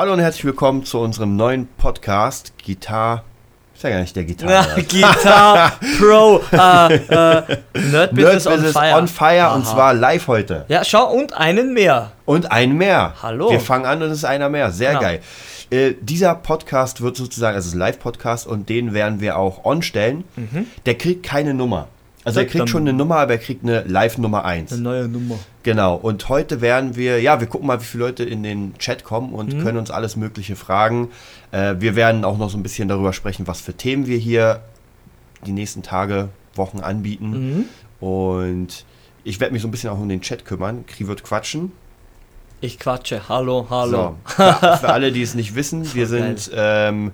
Hallo und herzlich willkommen zu unserem neuen Podcast Gitar. Ist ja gar nicht der Gitarre. Ja, Gitar Pro äh, äh, Nerd Business on Fire. on Fire Aha. und zwar live heute. Ja, schau, und einen mehr. Und ein mehr. Hallo. Wir fangen an und es ist einer mehr. Sehr Genau. geil. Äh, dieser Podcast wird sozusagen, also es ist ein Live-Podcast und den werden wir auch on stellen. Der kriegt keine Nummer. Also er kriegt schon eine Nummer, aber er kriegt eine Live-Nummer 1. Eine neue Nummer. Genau, und heute werden wir, ja, wir gucken mal, wie viele Leute in den Chat kommen und Mhm. können uns alles Mögliche fragen. Äh, wir werden auch noch so ein bisschen darüber sprechen, was für Themen wir hier die nächsten Tage, Wochen anbieten. Mhm. Und ich werde mich so ein bisschen auch um den Chat kümmern. Kri wird quatschen. Ich quatsche. Hallo, hallo. So, für, für alle, die es nicht wissen, wir sind ähm,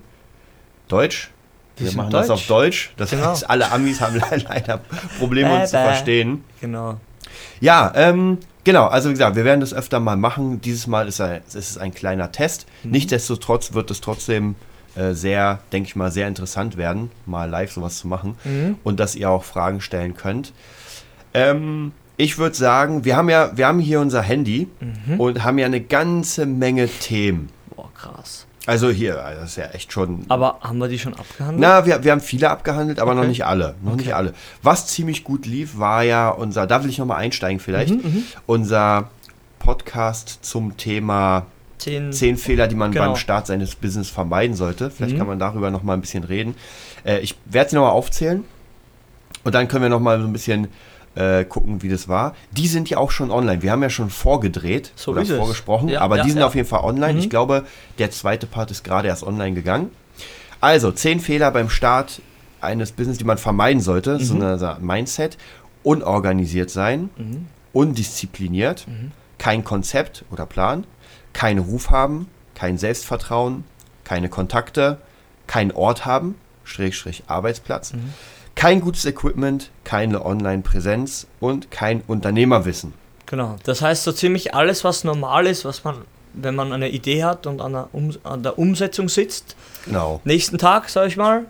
Deutsch. Wir machen das Deutsch. auf Deutsch. Das Genau. heißt, alle Amis haben leider Probleme, uns zu verstehen. Genau. Ja, ähm, genau. Also wie gesagt, wir werden das öfter mal machen. Dieses Mal ist, ein, es ist ein kleiner Test. Mhm. Nichtsdestotrotz wird es trotzdem äh, sehr, denke ich mal, sehr interessant werden, mal live sowas zu machen Mhm. und dass ihr auch Fragen stellen könnt. Ähm, ich würde sagen, wir haben ja, wir haben hier unser Handy Mhm. und haben ja eine ganze Menge Themen. Boah, krass. Also hier, also das ist ja echt schon. Aber haben wir die schon abgehandelt? Na, wir, wir haben viele abgehandelt, aber noch Okay. nicht alle. Noch nicht Okay. alle. Was ziemlich gut lief, war ja unser, da will ich nochmal einsteigen vielleicht, Mhm, unser Podcast zum Thema Zehn. 10 Fehler, die man Genau. beim Start seines Business vermeiden sollte. Vielleicht Mhm. kann man darüber nochmal ein bisschen reden. Äh, ich werde sie nochmal aufzählen und dann können wir nochmal so ein bisschen äh, gucken, wie das war. Die sind ja auch schon online. Wir haben ja schon vorgedreht So oder vorgesprochen, Ja, aber ja, die sind ja. auf jeden Fall online. Mhm. Ich glaube, der zweite Part ist gerade erst online gegangen. Also, 10 Fehler beim Start eines Business, die man vermeiden sollte. So Mhm. so ein Mindset. Unorganisiert sein, Mhm. undiszipliniert, kein Konzept oder Plan, keinen Ruf haben, kein Selbstvertrauen, keine Kontakte, keinen Ort haben, Schrägstrich Arbeitsplatz, Mhm. Kein gutes Equipment, keine Online-Präsenz und kein Unternehmerwissen. Genau. Das heißt so ziemlich alles, was normal ist, was man, wenn man eine Idee hat und an der, um an der Umsetzung sitzt, Genau. nächsten Tag, sag ich mal,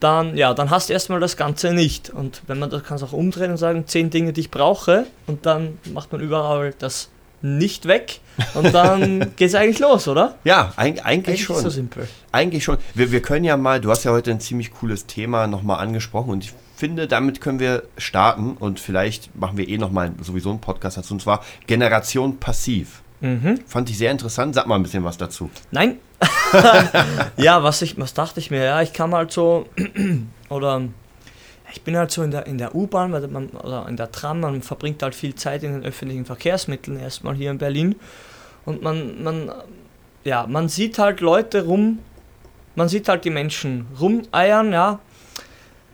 dann, ja, dann hast du erstmal das Ganze nicht. Und wenn man das kann es auch umdrehen und sagen, zehn Dinge, die ich brauche, und dann macht man überall das nicht weg und dann geht's eigentlich los, oder? Ja, eig eigentlich schon. so simpel. Eigentlich schon. Wir, wir können ja mal, du hast ja heute ein ziemlich cooles Thema nochmal angesprochen und ich finde, damit können wir starten und vielleicht machen wir eh nochmal sowieso einen Podcast dazu und zwar Generation Passiv. Mhm. Fand ich sehr interessant. Sag mal ein bisschen was dazu. Nein. ja, was ich, was dachte ich mir? Ja, ich kam halt so, oder ich bin halt so in der, in der U-Bahn oder in der Tram, man verbringt halt viel Zeit in den öffentlichen Verkehrsmitteln, erstmal hier in Berlin. Und man, man, ja, man sieht halt Leute rum, man sieht halt die Menschen rumeiern, ja.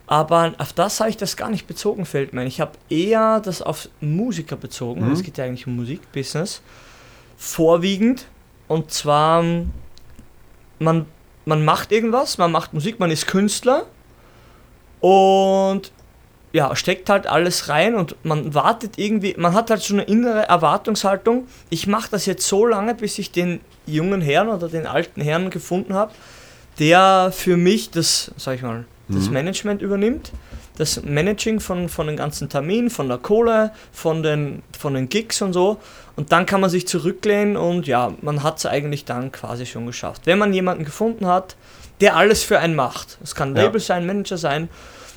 Aber auf das habe ich das gar nicht bezogen, fällt mir. Ich habe eher das auf Musiker bezogen. Mhm. Es geht ja eigentlich um Musikbusiness. Vorwiegend. Und zwar, man, man macht irgendwas, man macht Musik, man ist Künstler und ja, steckt halt alles rein und man wartet irgendwie, man hat halt so eine innere Erwartungshaltung, ich mache das jetzt so lange, bis ich den jungen Herrn oder den alten Herrn gefunden habe, der für mich das, sag ich mal, das Mhm. Management übernimmt, das Managing von, von den ganzen Terminen, von der Kohle, von den, von den Gigs und so. Und dann kann man sich zurücklehnen und ja, man hat es eigentlich dann quasi schon geschafft. Wenn man jemanden gefunden hat, der alles für einen macht. Es kann Ja. Label sein, Manager sein.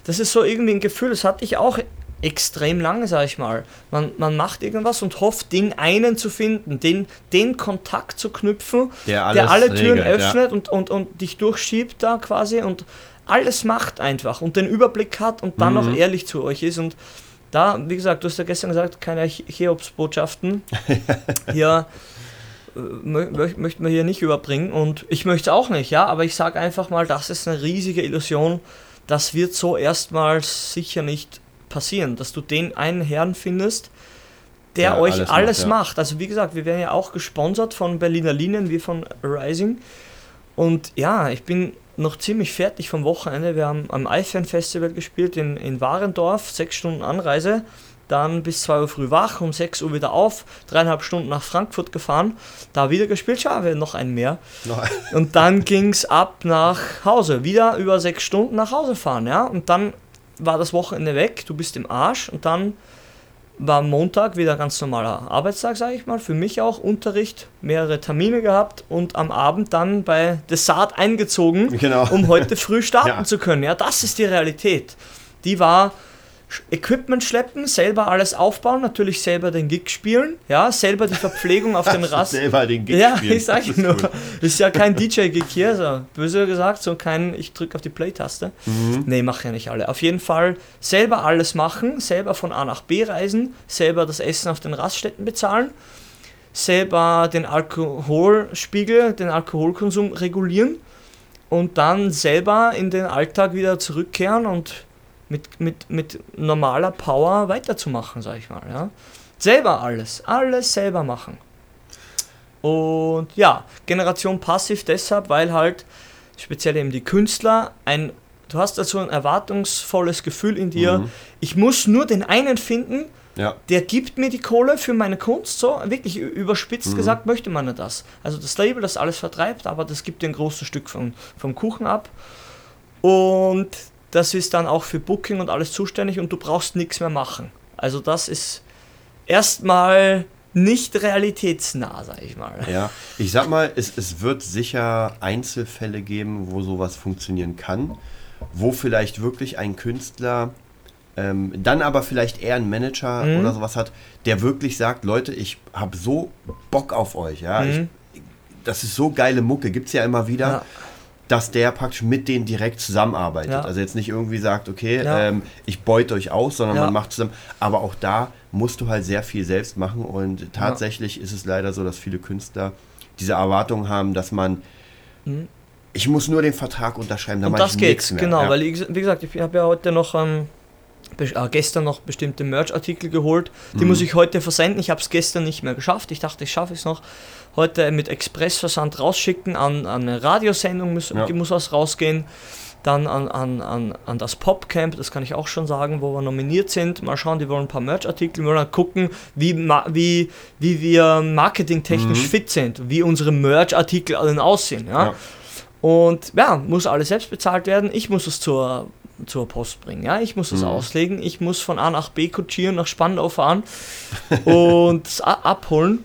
Das ist so irgendwie ein Gefühl, das hatte ich auch extrem lange, sag ich mal. Man, man macht irgendwas und hofft, den einen zu finden, den, den Kontakt zu knüpfen, Der der alle Türen regelt, ja. öffnet und, und, und dich durchschiebt da quasi und alles macht einfach und den Überblick hat und dann Mhm. noch ehrlich zu euch ist. Und da, wie gesagt, du hast ja gestern gesagt, keine Che- Cheops-Botschaften. hier mö mö möchten wir hier nicht überbringen und ich möchte es auch nicht, ja, aber ich sage einfach mal, das ist eine riesige Illusion. Das wird so erstmals sicher nicht passieren, dass du den einen Herrn findest, der Ja, euch alles alles, macht, macht, ja. Also wie gesagt, wir werden ja auch gesponsert von Berliner Linien, wie von Rising. Und ja, ich bin noch ziemlich fertig vom Wochenende. Wir haben am iFan Festival gespielt in, in Warendorf, sechs Stunden Anreise, dann bis 2 Uhr früh wach, um 6 Uhr wieder auf, dreieinhalb Stunden nach Frankfurt gefahren, da wieder gespielt, schau, wir noch ein mehr. Und dann ging es ab nach Hause, wieder über sechs Stunden nach Hause fahren, ja. Und dann war das Wochenende weg, du bist im Arsch und dann war Montag wieder ganz normaler Arbeitstag, sage ich mal. Für mich auch Unterricht, mehrere Termine gehabt und am Abend dann bei Desart eingezogen, Genau. um heute früh starten Ja. zu können. Ja, das ist die Realität. Die war Equipment schleppen, selber alles aufbauen, natürlich selber den Gig spielen, ja, selber die Verpflegung auf den Rast. Selber den Gig Ja, spielen. ich sag Das ist nur. cool. Ist ja kein DJ-Gig hier, so böse gesagt, so kein, ich drücke auf die Play-Taste. Mhm. Nee, mach ja nicht alle. Auf jeden Fall selber alles machen, selber von A nach B reisen, selber das Essen auf den Raststätten bezahlen, selber den Alkoholspiegel, den Alkoholkonsum regulieren und dann selber in den Alltag wieder zurückkehren und mit, mit, mit normaler Power weiterzumachen, sag ich mal. Ja. Selber alles, alles selber machen. Und ja, Generation passiv deshalb, weil halt speziell eben die Künstler ein, du hast dazu ein erwartungsvolles Gefühl in dir, Mhm. ich muss nur den einen finden, Ja. der gibt mir die Kohle für meine Kunst, so wirklich überspitzt Mhm. gesagt möchte man ja das. Also das Label, das alles vertreibt, aber das gibt dir ein großes Stück vom, vom Kuchen ab. Und das ist dann auch für Booking und alles zuständig und du brauchst nichts mehr machen. Also das ist erstmal nicht realitätsnah, sag ich mal. Ja, ich sag mal, es, es wird sicher Einzelfälle geben, wo sowas funktionieren kann, wo vielleicht wirklich ein Künstler ähm, dann aber vielleicht eher einen Manager Mhm. oder sowas hat, der wirklich sagt, Leute, ich habe so Bock auf euch, ja, Mhm. ich, das ist so geile Mucke, gibt es ja immer wieder. Ja. Dass der praktisch mit denen direkt zusammenarbeitet. Ja. Also jetzt nicht irgendwie sagt, okay, Ja. ähm, ich beute euch aus, sondern Ja. man macht zusammen. Aber auch da musst du halt sehr viel selbst machen. Und tatsächlich ist es leider so, dass viele Künstler diese Erwartung haben, dass man, Mhm. ich muss nur den Vertrag unterschreiben, dann Und das ich geht, mehr. genau, weil ich, wie gesagt, ich habe ja heute noch, ähm, äh, gestern noch bestimmte Merch-Artikel geholt, die Mhm. muss ich heute versenden, ich habe es gestern nicht mehr geschafft, ich dachte, ich schaffe es noch, heute mit Expressversand rausschicken an, an eine Radiosendung, muss, Ja. muss was rausgehen, dann an, an, an, an das Popcamp, das kann ich auch schon sagen, wo wir nominiert sind, mal schauen, die wollen ein paar Merch-Artikel, wir wollen dann gucken, wie, wie, wie wir marketingtechnisch Mhm. fit sind, wie unsere Merch-Artikel dann aussehen, ja. Ja. Und ja, muss alles selbst bezahlt werden. Ich muss es zur, zur Post bringen. Ja, ich muss es Mhm. auslegen. Ich muss von A nach B kutschieren, nach Spandau fahren und abholen.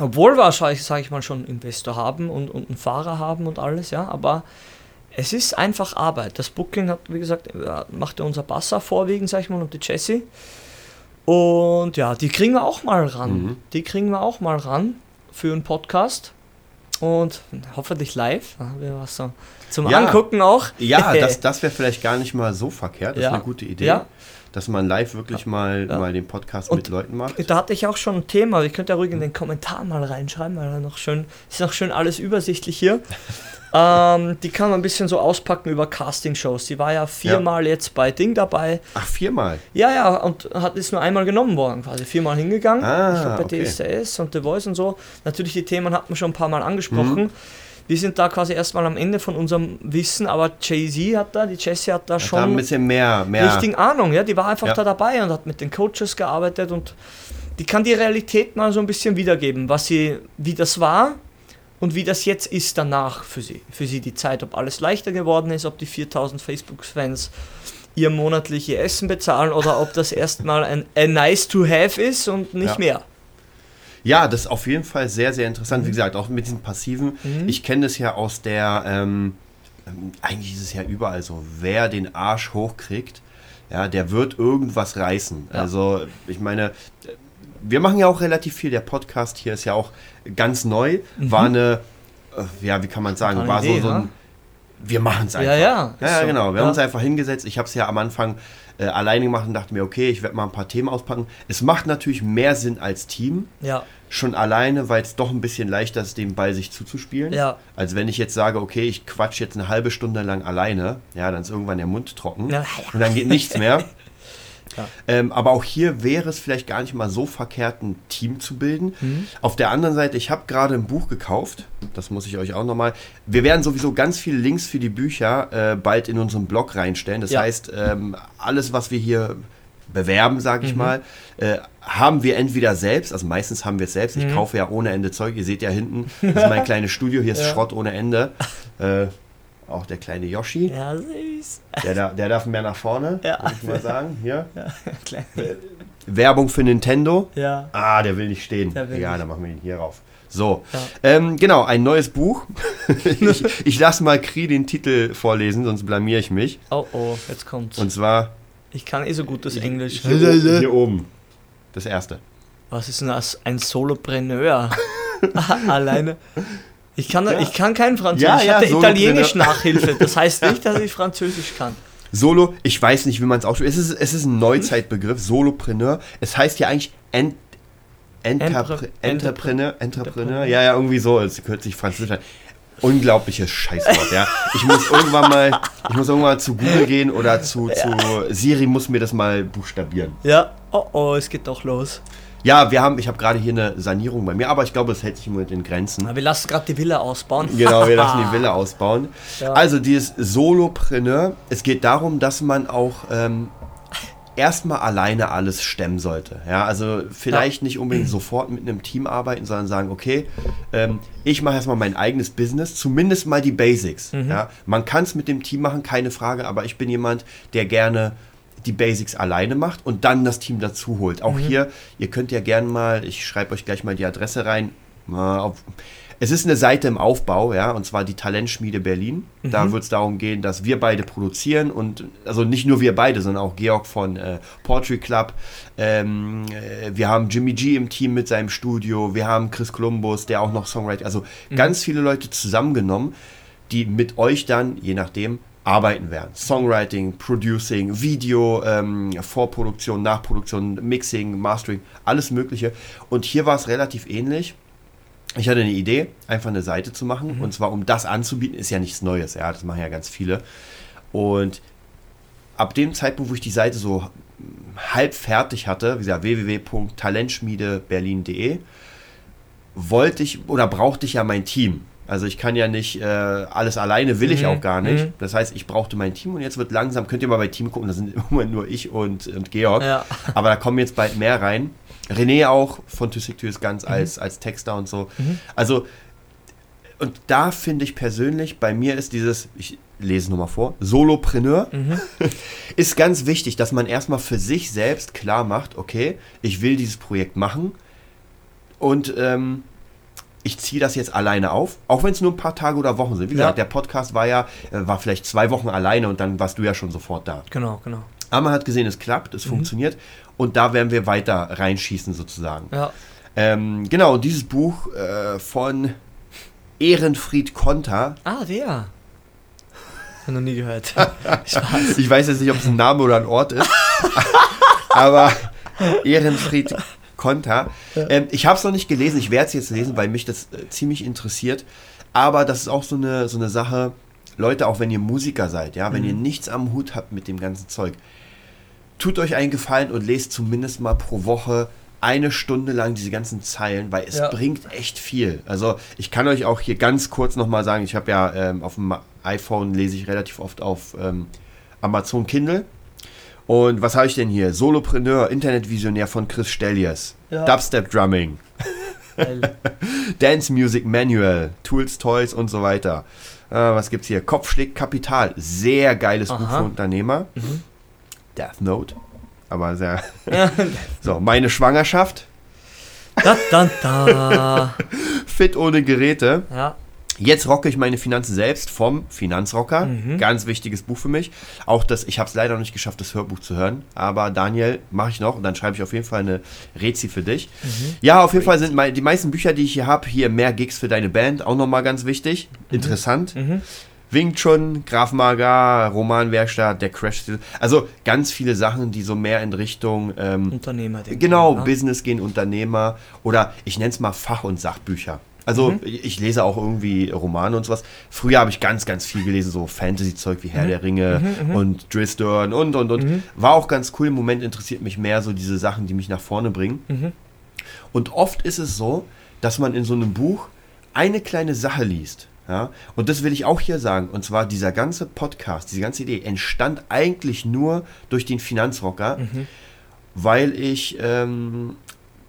Obwohl wir, sage ich, mal, schon einen Investor haben und, und einen Fahrer haben und alles, ja, aber es ist einfach Arbeit. Das Booking hat, wie gesagt, ja, macht ja unser Basser vorwiegend, sag ich mal, und die Jessie. Und ja, die kriegen wir auch mal ran. Mhm. Die kriegen wir auch mal ran für einen Podcast. Und hoffentlich live. Haben wir was so zum Ja. Angucken auch. Ja, das, das wäre vielleicht gar nicht mal so verkehrt. Das Ja. ist eine gute Idee. Ja. Dass man live wirklich mal, Ja. mal den Podcast Und- mit Leuten macht. Da hatte ich auch schon ein Thema. Ihr könnt ja ruhig in den Kommentar mal reinschreiben, weil da noch schön, ist noch schön alles übersichtlich hier. ähm, die kann man ein bisschen so auspacken über Castingshows. Die war ja viermal jetzt bei Ding dabei. Ach, viermal. Ja, ja, und hat ist nur einmal genommen worden, quasi viermal hingegangen. Ah, ich glaube bei okay. DSDS und The Voice und so. Natürlich die Themen hat man schon ein paar Mal angesprochen. Mhm. Wir sind da quasi erstmal am Ende von unserem Wissen, aber Jay-Z hat da, die Jessie hat da Hat da schon ein bisschen mehr, mehr. richtigen Ahnung, ja, die war einfach Ja. da dabei und hat mit den Coaches gearbeitet und die kann die Realität mal so ein bisschen wiedergeben, was sie, wie das war und wie das jetzt ist danach für sie, für sie die Zeit, ob alles leichter geworden ist, ob die 4000 Facebook-Fans ihr monatlich ihr Essen bezahlen oder ob das erstmal ein, ein nice to have ist und nicht Ja. mehr. Ja, das ist auf jeden Fall sehr, sehr interessant. Wie gesagt, auch mit diesen passiven. Mhm. Ich kenne das ja aus der, ähm, ähm, eigentlich ist es ja überall so, wer den Arsch hochkriegt, ja, der wird irgendwas reißen. Ja. Also, ich meine, wir machen ja auch relativ viel. Der Podcast hier ist ja auch ganz neu. Mhm. War eine, äh, ja, wie kann man sagen, War so, Idee, so ja? ein, wir machen es einfach. Ja, ja, Ja, ja so. genau. Wir haben uns einfach hingesetzt. Ich habe es ja am Anfang äh, alleine gemacht und dachte mir, okay, ich werde mal ein paar Themen auspacken. Es macht natürlich mehr Sinn als Team. Ja, Schon alleine, weil es doch ein bisschen leichter ist, den Ball sich zuzuspielen. ja, Als wenn ich jetzt sage, okay, ich quatsch jetzt eine halbe Stunde lang alleine, ja, dann ist irgendwann der Mund trocken Ja, ja. und dann geht nichts mehr. Ähm, aber auch hier wäre es vielleicht gar nicht mal so verkehrt, ein Team zu bilden. Mhm. Auf der anderen Seite, ich habe gerade ein Buch gekauft, das muss ich euch auch nochmal. Wir werden sowieso ganz viele Links für die Bücher äh, bald in unseren Blog reinstellen. Das Ja. heißt, ähm, alles, was wir hier bewerben, sage ich Mhm. mal, äh, haben wir entweder selbst, also meistens haben wir es selbst. Ich Mhm. kaufe ja ohne Ende Zeug. Ihr seht ja hinten, das ist mein kleines Studio, hier ist Ja. Schrott ohne Ende. Äh, auch der kleine Yoshi, ja, süß. der, der darf mehr nach vorne, Ja. würde ich mal sagen. Hier. Klein. Werbung für Nintendo. Ja. Ah, der will nicht stehen. Will ja, nicht. dann machen wir ihn hier rauf. So, Ja. ähm, genau, ein neues Buch. ich ich lasse mal Kri den Titel vorlesen, sonst blamier ich mich. Oh oh, jetzt kommt's. Und zwar ich kann eh so gutes Englisch. hier, oben, hier oben. Das erste. Was ist denn das? Ein Solopreneur? Alleine. Ich kann, ich kann kein Französisch. Ja, ich ja, hatte Solopreneur. Italienisch Nachhilfe. Das heißt nicht, dass ich Französisch kann. Solo, ich weiß nicht, wie man es ausspricht. Es ist, es ist ein Neuzeitbegriff, Solopreneur. Es heißt ja eigentlich Ent, Entrepre, Entrepre- Entrepreneur, Entrepreneur. Ja, ja, irgendwie so. Es hört sich französisch an. Unglaubliches Scheißwort, ja. Ich muss irgendwann mal, ich muss irgendwann mal zu Google gehen oder zu, zu Siri muss mir das mal buchstabieren. Ja. Oh oh, es geht doch los. Ja, wir haben, ich habe gerade hier eine Sanierung bei mir, aber ich glaube, es hält sich im Moment in Grenzen. Aber wir lassen gerade die Villa ausbauen. Genau, wir lassen die Villa ausbauen. Ja. Also dieses Solopreneur, es geht darum, dass man auch ähm, erstmal alleine alles stemmen sollte. Ja, also vielleicht nicht unbedingt sofort mit einem Team arbeiten, sondern sagen, okay, ähm, ich mache erstmal mein eigenes Business, zumindest mal die Basics. Ja, man kann es mit dem Team machen, keine Frage, aber ich bin jemand, der gerne die Basics alleine macht und dann das Team dazu holt. Auch hier, ihr könnt ja gerne mal, ich schreibe euch gleich mal die Adresse rein. Es ist eine Seite im Aufbau, ja, und zwar die Talentschmiede Berlin. Da wird es darum gehen, dass wir beide produzieren und also nicht nur wir beide, sondern auch Georg von äh, Poetry Club. Ähm, äh, wir haben Jimmy G im Team mit seinem Studio. Wir haben Chris Columbus, der auch noch Songwriter. Also ganz viele Leute zusammengenommen, die mit euch dann, je nachdem, arbeiten werden. Songwriting, Producing, Video, ähm, Vorproduktion, Nachproduktion, Mixing, Mastering, alles Mögliche. Und hier war es relativ ähnlich. Ich hatte eine Idee, einfach eine Seite zu machen. Und zwar, um das anzubieten, ist ja nichts Neues. Ja, das machen ja ganz viele. Und ab dem Zeitpunkt, wo ich die Seite so halb fertig hatte, wie gesagt, www.talentschmiedeberlin.de, wollte ich oder brauchte ich ja mein Team. Also ich kann ja nicht äh, alles alleine, will ich Mhm, auch gar nicht. mhm. Das heißt, ich brauchte mein Team und jetzt wird langsam, könnt ihr mal bei Team gucken, da sind im Moment nur ich und, und Georg. Ja. Aber da kommen jetzt bald mehr rein. René auch von Tüssig Tüs ganz Mhm. als, als Texter und so. Also, und da finde ich persönlich, bei mir ist dieses, ich lese es nochmal vor, Solopreneur, Mhm. ist ganz wichtig, dass man erstmal für sich selbst klar macht, okay, ich will dieses Projekt machen und ähm, ich ziehe das jetzt alleine auf, auch wenn es nur ein paar Tage oder Wochen sind. Wie Ja. gesagt, der Podcast war ja, äh, war vielleicht zwei Wochen alleine und dann warst du ja schon sofort da. Genau, genau. Aber man hat gesehen, es klappt, es funktioniert und da werden wir weiter reinschießen sozusagen. Ja. Ähm, genau, dieses Buch äh, von Ehrenfried Konter. Ah, der. Hab noch nie gehört. Ich weiß jetzt nicht, ob es ein Name oder ein Ort ist, aber Ehrenfried Konter. Ähm, ich habe es noch nicht gelesen, ich werde es jetzt lesen, weil mich das äh, ziemlich interessiert. Aber das ist auch so eine, so eine Sache, Leute, auch wenn ihr Musiker seid, ja, wenn ihr nichts am Hut habt mit dem ganzen Zeug, tut euch einen Gefallen und lest zumindest mal pro Woche eine Stunde lang diese ganzen Zeilen, weil es Ja. bringt echt viel. Also ich kann euch auch hier ganz kurz nochmal sagen, ich habe ja ähm, auf dem iPhone lese ich relativ oft auf ähm, Amazon Kindle. Und was habe ich denn hier? Solopreneur, Internetvisionär von Chris Stellies. Ja. Dubstep Drumming. Dance Music Manual, Tools, Toys und so weiter. Äh, was gibt's hier? Kopfschlägt Kapital. Sehr geiles Buch Aha. für Unternehmer. Death Note. Aber sehr. so, meine Schwangerschaft. Da, da, da. Fit ohne Geräte. Ja. Jetzt rocke ich meine Finanzen selbst vom Finanzrocker. Mhm. Ganz wichtiges Buch für mich. Auch das, ich habe es leider noch nicht geschafft, das Hörbuch zu hören. Aber Daniel, mache ich noch und dann schreibe ich auf jeden Fall eine Rezi für dich. Mhm. Ja, auf jeden Fall sind die meisten Bücher, die ich hier habe, hier mehr Gigs für deine Band. Auch nochmal ganz wichtig. Interessant. Mhm. Wing Chun, Graf Maga, Romanwerkstatt, der Crash. Also ganz viele Sachen, die so mehr in Richtung ähm, Unternehmer. Genau, ne? Business gehen, Unternehmer oder ich nenne es mal Fach- und Sachbücher. Also Mhm. ich lese auch irgendwie Romane und sowas. Früher habe ich ganz, ganz viel gelesen, so Fantasy-Zeug wie Mhm. Herr der Ringe und Drisdorn und, und, und. War auch ganz cool. Im Moment interessiert mich mehr so diese Sachen, die mich nach vorne bringen. Mhm. Und oft ist es so, dass man in so einem Buch eine kleine Sache liest. Ja? Und das will ich auch hier sagen. Und zwar dieser ganze Podcast, diese ganze Idee entstand eigentlich nur durch den Finanzrocker, weil ich ähm,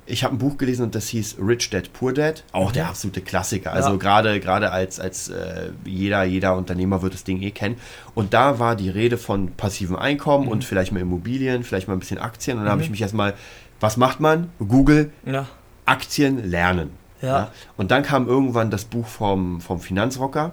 ich habe ein Buch gelesen und das hieß Rich Dad Poor Dad, auch der absolute Klassiker. Also Ja. gerade gerade als als äh, jeder jeder Unternehmer wird das Ding eh kennen. Und da war die Rede von passivem Einkommen Mhm. und vielleicht mal Immobilien, vielleicht mal ein bisschen Aktien. Und da habe ich mich erstmal, was macht man? Google Ja. Aktien lernen. Ja. Und dann kam irgendwann das Buch vom, vom Finanzrocker.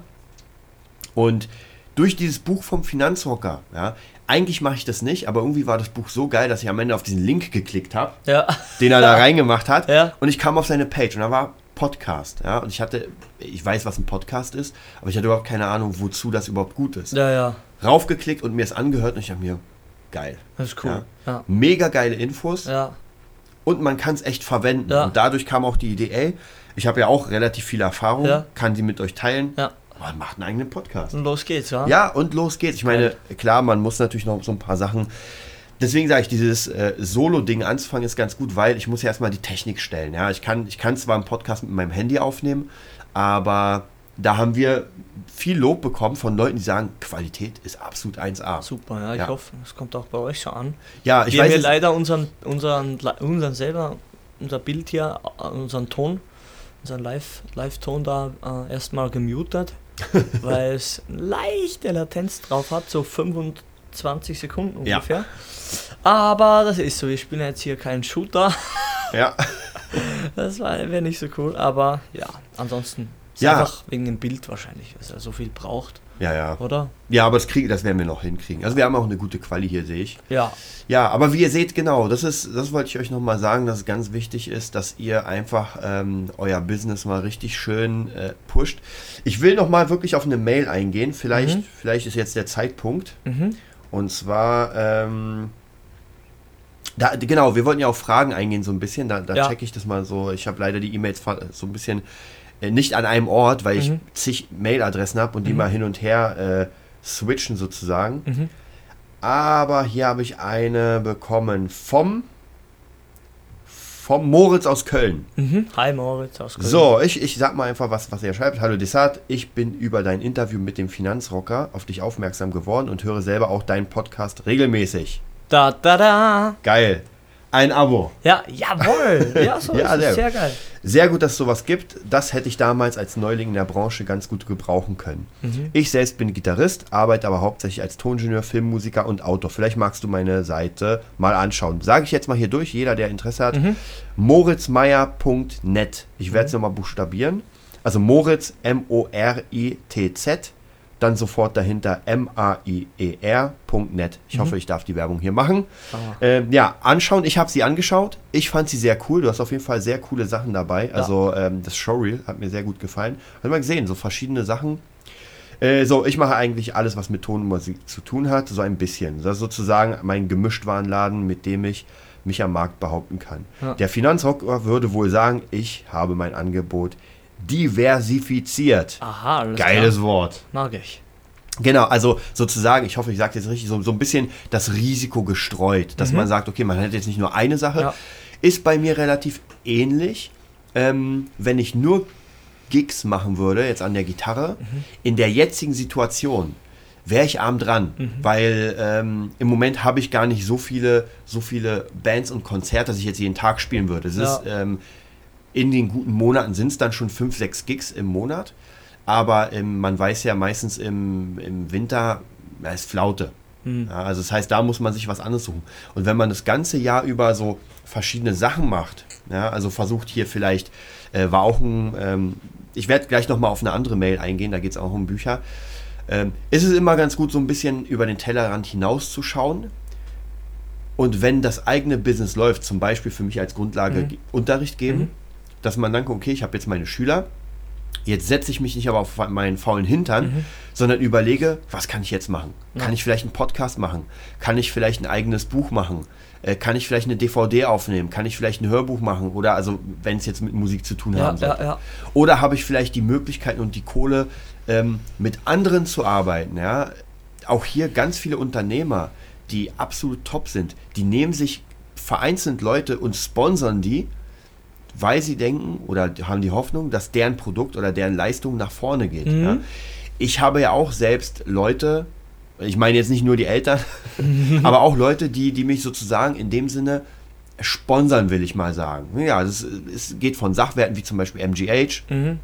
Und durch dieses Buch vom Finanzrocker, ja, eigentlich mache ich das nicht, aber irgendwie war das Buch so geil, dass ich am Ende auf diesen Link geklickt habe, Ja. den er da reingemacht hat. Ja. Und ich kam auf seine Page und da war Podcast. Ja, und ich hatte, ich weiß, was ein Podcast ist, aber ich hatte überhaupt keine Ahnung, wozu das überhaupt gut ist. Ja, ja. Raufgeklickt und mir es angehört und ich habe mir, geil. Das ist cool. Ja. Mega geile Infos Ja. und man kann es echt verwenden. Ja. Und dadurch kam auch die Idee, ey, ich habe ja auch relativ viel Erfahrung, Ja. kann die mit euch teilen. Ja. Man macht einen eigenen Podcast. Und los geht's, ja? Ja, und los geht's. Ich meine, klar, man muss natürlich noch so ein paar Sachen. Deswegen sage ich, dieses äh, Solo-Ding anzufangen ist ganz gut, weil ich muss ja erstmal die Technik stellen. Ja, ich kann, ich kann zwar einen Podcast mit meinem Handy aufnehmen, aber da haben wir viel Lob bekommen von Leuten, die sagen, Qualität ist absolut 1A. Super, ja. Ich Ja. hoffe, es kommt auch bei euch so an. Ja, ich wir haben weiß hier jetzt- leider unseren, unseren, unseren selber, unser Bild hier, äh, unseren Ton, unseren Live- Live-Ton da äh, erstmal gemutet, weil es eine leichte Latenz drauf hat, so 25 Sekunden Ja. ungefähr. Aber das ist so, wir spielen jetzt hier keinen Shooter. Ja, Das wäre nicht so cool, aber ja, ansonsten Ja. einfach wegen dem Bild wahrscheinlich, dass er so viel braucht, ja, ja. oder? Ja, aber das, kriege, das werden wir noch hinkriegen. Also wir haben auch eine gute Quali hier, sehe ich. Ja, Ja, aber wie ihr seht, genau, das ist, das wollte ich euch nochmal sagen, dass es ganz wichtig ist, dass ihr einfach ähm, euer Business mal richtig schön äh, pusht. Ich will nochmal wirklich auf eine Mail eingehen. Vielleicht, Mhm. vielleicht ist jetzt der Zeitpunkt. mhm. Und zwar, ähm, da, genau, wir wollten ja auf Fragen eingehen, so ein bisschen. Da, da Ja. checke ich das mal so. Ich habe leider die E-Mails so ein bisschen nicht an einem Ort, weil ich Mhm. zig Mailadressen habe und die Mhm. mal hin und her äh, switchen sozusagen. Mhm. Aber hier habe ich eine bekommen vom, vom Moritz aus Köln. Mhm. Hi Moritz aus Köln. So, ich, ich sag mal einfach, was, was er schreibt. Hallo Desart, ich bin über dein Interview mit dem Finanzrocker auf dich aufmerksam geworden und höre selber auch deinen Podcast regelmäßig. Da, da, da. Geil. Ein Abo. Ja, jawohl. Ja, so Ja, sehr sehr geil. Sehr gut, dass es sowas gibt. Das hätte ich damals als Neuling in der Branche ganz gut gebrauchen können. Mhm. Ich selbst bin Gitarrist, arbeite aber hauptsächlich als Toningenieur, Filmmusiker und Autor. Vielleicht magst du meine Seite mal anschauen. Sage ich jetzt mal hier durch, jeder, der Interesse hat. Mhm. moritzmeier.net. Ich werde es nochmal buchstabieren. Also Moritz, M-O-R-I-T-Z. Dann sofort dahinter M-A-I-E-R.net. Ich hoffe, ich darf die Werbung hier machen. Ah. Ähm, ja, anschauen. Ich habe sie angeschaut. Ich fand sie sehr cool. Du hast auf jeden Fall sehr coole Sachen dabei. Also ähm, das Showreel hat mir sehr gut gefallen. Hat man gesehen, so verschiedene Sachen. Äh, so, ich mache eigentlich alles, was mit Ton und Musik zu tun hat, so ein bisschen. Das ist sozusagen mein Gemischtwarenladen, mit dem ich mich am Markt behaupten kann. Ja. Der Finanzrocker würde wohl sagen, ich habe mein Angebot diversifiziert. Aha, alles Geiles klar. Wort. Mag ich. Genau, also sozusagen, ich hoffe, ich sage jetzt richtig, so, so ein bisschen das Risiko gestreut, dass man sagt, okay, man hat jetzt nicht nur eine Sache, Mhm. Ja. ist bei mir relativ ähnlich. Ähm, wenn ich nur Gigs machen würde, jetzt an der Gitarre, Mhm. in der jetzigen Situation wäre ich arm dran, Mhm. weil ähm, im Moment habe ich gar nicht so viele, so viele Bands und Konzerte, dass ich jetzt jeden Tag spielen würde. Es Ja. ist ähm, in den guten Monaten sind es dann schon fünf, sechs Gigs im Monat. Aber ähm, man weiß ja meistens im, im Winter, da ist Flaute. Hm. Ja, also das heißt, da muss man sich was anderes suchen. Und wenn man das ganze Jahr über so verschiedene Sachen macht, ja, also versucht hier vielleicht, äh, war auch ein, ähm, ich werde gleich nochmal auf eine andere Mail eingehen, da geht es auch um Bücher, ähm, ist es immer ganz gut, so ein bisschen über den Tellerrand hinauszuschauen. Und wenn das eigene Business läuft, zum Beispiel für mich als Grundlage Mhm. Unterricht geben, Mhm. Dass man dann okay, ich habe jetzt meine Schüler, jetzt setze ich mich nicht aber auf meinen faulen Hintern, Mhm. sondern überlege, was kann ich jetzt machen? Ja. Kann ich vielleicht einen Podcast machen? Kann ich vielleicht ein eigenes Buch machen? Äh, kann ich vielleicht eine DVD aufnehmen? Kann ich vielleicht ein Hörbuch machen? Oder also, wenn es jetzt mit Musik zu tun Ja, haben soll. ja. Oder habe ich vielleicht die Möglichkeiten und die Kohle, ähm, mit anderen zu arbeiten? Ja? Auch hier ganz viele Unternehmer, die absolut top sind, die nehmen sich vereinzelt Leute und sponsern die, weil sie denken oder haben die Hoffnung, dass deren Produkt oder deren Leistung nach vorne geht. Mhm. Ja? Ich habe ja auch selbst Leute, ich meine jetzt nicht nur die Eltern, aber auch Leute, die, die mich sozusagen in dem Sinne sponsern, will ich mal sagen. Ja, es, es geht von Sachwerten wie zum Beispiel MGH. Mhm.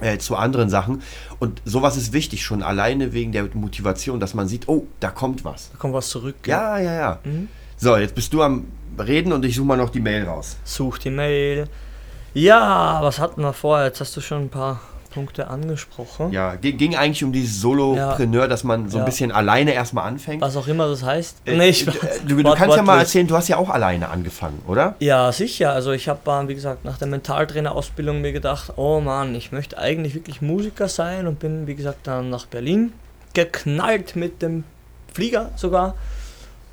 Äh, zu anderen Sachen. Und sowas ist wichtig, schon alleine wegen der Motivation, dass man sieht, oh, da kommt was. Da kommt was zurück. Ja, ja, ja. So, jetzt bist du am Reden und ich suche mal noch die Mail raus. Such die Mail. Ja, was hatten wir vorher? Jetzt hast du schon ein paar Punkte angesprochen. Ja, ging, eigentlich um dieses Solopreneur, dass man so ein Ja. bisschen alleine erstmal anfängt. Was auch immer das heißt. Äh, Nee, ich äh, du, du kannst ja mal erzählen, du hast ja auch alleine angefangen, oder? Ja, sicher. Also ich habe, äh, wie gesagt, nach der Mentaltrainerausbildung mir gedacht, oh Mann, ich möchte eigentlich wirklich Musiker sein und bin, wie gesagt, dann nach Berlin geknallt mit dem Flieger sogar.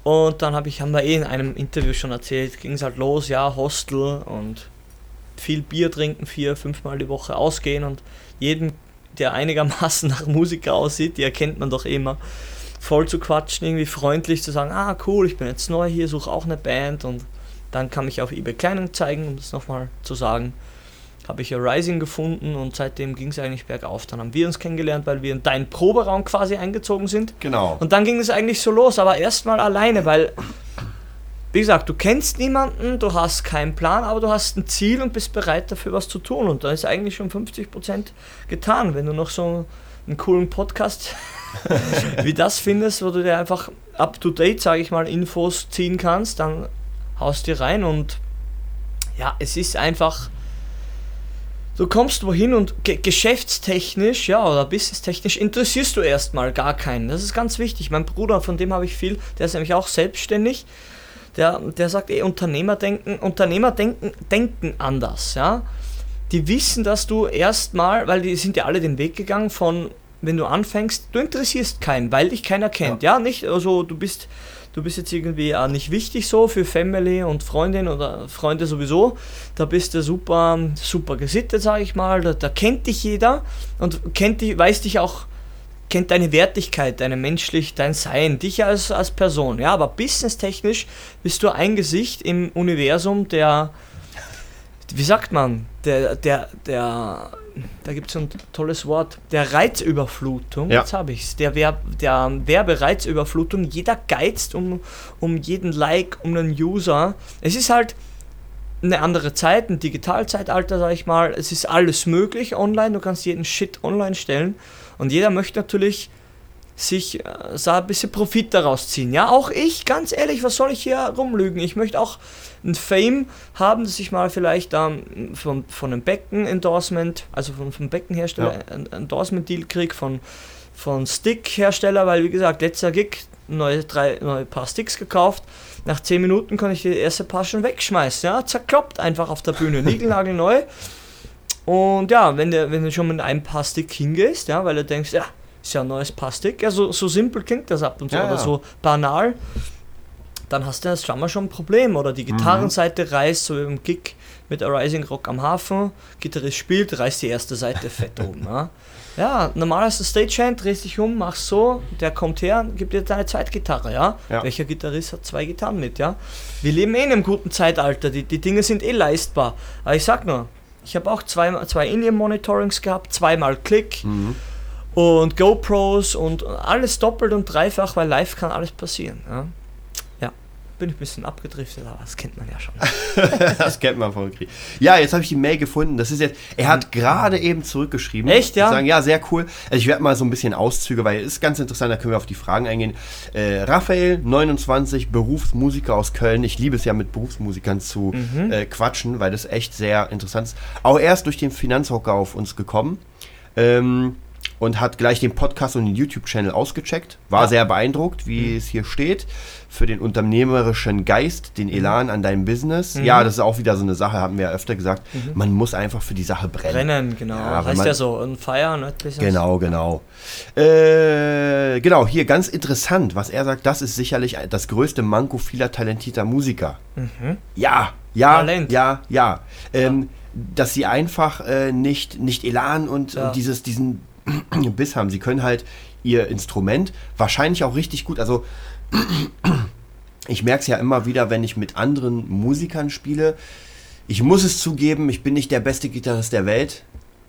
Und dann habe ich, haben wir eh in einem Interview schon erzählt, ging es halt los, ja, Hostel und viel Bier trinken, vier, fünfmal die Woche ausgehen und jeden, der einigermaßen nach Musiker aussieht, die erkennt man doch immer, voll zu quatschen, irgendwie freundlich zu sagen, ah cool, ich bin jetzt neu hier, suche auch eine Band und dann kam ich auf eBay Kleinanzeigen, um das nochmal zu sagen, habe ich Rising gefunden und seitdem ging es eigentlich bergauf. Dann haben wir uns kennengelernt, weil wir in deinen Proberaum quasi eingezogen sind. Genau. Und dann ging es eigentlich so los, aber erstmal alleine, weil, wie gesagt, du kennst niemanden, du hast keinen Plan, aber du hast ein Ziel und bist bereit dafür was zu tun. Und da ist eigentlich schon 50% getan, wenn du noch so einen coolen Podcast wie das findest, wo du dir einfach up to date, sage ich mal, Infos ziehen kannst, dann haust dir rein und ja, es ist einfach. Du kommst wohin und ge geschäftstechnisch, ja, oder businesstechnisch interessierst du erstmal gar keinen. Das ist ganz wichtig. Mein Bruder, von dem habe ich viel, der ist nämlich auch selbstständig. Der, der sagt, ey, Unternehmer denken, Unternehmer denken, denken anders, ja. Die wissen, dass du erstmal, weil die sind ja alle den Weg gegangen von, wenn du anfängst, du interessierst keinen, weil dich keiner kennt, ja, nicht, also du bist, du bist jetzt irgendwie äh, nicht wichtig so für Family und Freundin oder Freunde sowieso, da bist du super, super gesittet, sage ich mal, da, da kennt dich jeder und kennt dich, weiß dich auch, kennt deine Wertigkeit, deine menschlich, dein Sein, dich als, als Person, ja, aber businesstechnisch bist du ein Gesicht im Universum der, wie sagt man, der, der, der, da gibt es so ein tolles Wort, der Reizüberflutung, Ja. jetzt habe ich es, der, der Werbereizüberflutung, jeder geizt um, um jeden Like, um einen User. Es ist halt eine andere Zeit, ein Digitalzeitalter, sag ich mal. Es ist alles möglich online, du kannst jeden Shit online stellen und jeder möchte natürlich sich äh, so ein bisschen Profit daraus ziehen. Ja, auch ich, ganz ehrlich, was soll ich hier rumlügen? Ich möchte auch ein Fame haben, dass ich mal vielleicht ähm, von, von einem Becken-Endorsement, also von, vom Beckenhersteller ein Endorsement-Deal kriege, von, von Stick-Hersteller, weil wie gesagt, letzter Gig, neue, drei, neue paar Sticks gekauft. Nach 10 Minuten kann ich die erste Paar schon wegschmeißen. Ja, zerkloppt einfach auf der Bühne, niegelnagelneu. Und ja, wenn du, wenn du schon mit einem Paar Stick hingehst, ja, weil du denkst, ja, ist ja ein neues Paar Stick, ja, so, so simpel klingt das ab und zu, Ja, oder ja. so banal, dann hast du als Drummer schon ein Problem. Oder die Gitarrenseite reißt, so im Gig mit A Rising Rock am Hafen, Gitarrist spielt, reißt die erste Seite fett oben. Ja, ja normal hast du Stagehand, drehst dich um, machst so, der kommt her, gibt dir deine Zweitgitarre, ja? Ja. Welcher Gitarrist hat zwei Gitarren mit, ja? Wir leben eh in einem guten Zeitalter, die, die Dinge sind eh leistbar. Aber ich sag nur, ich habe auch zwei, zwei Indian-Monitorings gehabt, zweimal Klick Mhm. und GoPros und alles doppelt und dreifach, weil live kann alles passieren. Ja bin ich ein bisschen abgedriftet, aber das kennt man ja schon. Das kennt man von Krieg. Ja, jetzt habe ich die Mail gefunden. Das ist jetzt. Er hat gerade eben zurückgeschrieben. Echt, ja? Sagen, ja, sehr cool. Also ich werde mal so ein bisschen Auszüge, weil es ist ganz interessant, da können wir auf die Fragen eingehen. Äh, Raphael, 29, Berufsmusiker aus Köln. Ich liebe es ja mit Berufsmusikern zu Mhm. äh, quatschen, weil das echt sehr interessant ist. Auch erst durch den Finanzhocker auf uns gekommen. Ähm, und hat gleich den Podcast und den YouTube-Channel ausgecheckt. War Ja. sehr beeindruckt, wie es hier steht. Für den unternehmerischen Geist, den Elan an deinem Business. Mhm. Ja, das ist auch wieder so eine Sache, haben wir ja öfter gesagt. Man muss einfach für die Sache brennen. Rennen, genau. Ja, heißt man- ja so, on fire, ne? Genau, genau. Äh, genau, hier ganz interessant, was er sagt, das ist sicherlich das größte Manko vieler talentierter Musiker. Mhm. Ja, ja, Talent. ja, ja. Ähm, Dass sie einfach äh, nicht, nicht Elan und, Ja. und dieses, diesen Biss haben. Sie können halt ihr Instrument wahrscheinlich auch richtig gut. Also ich merke es ja immer wieder, wenn ich mit anderen Musikern spiele. Ich muss es zugeben, ich bin nicht der beste Gitarrist der Welt.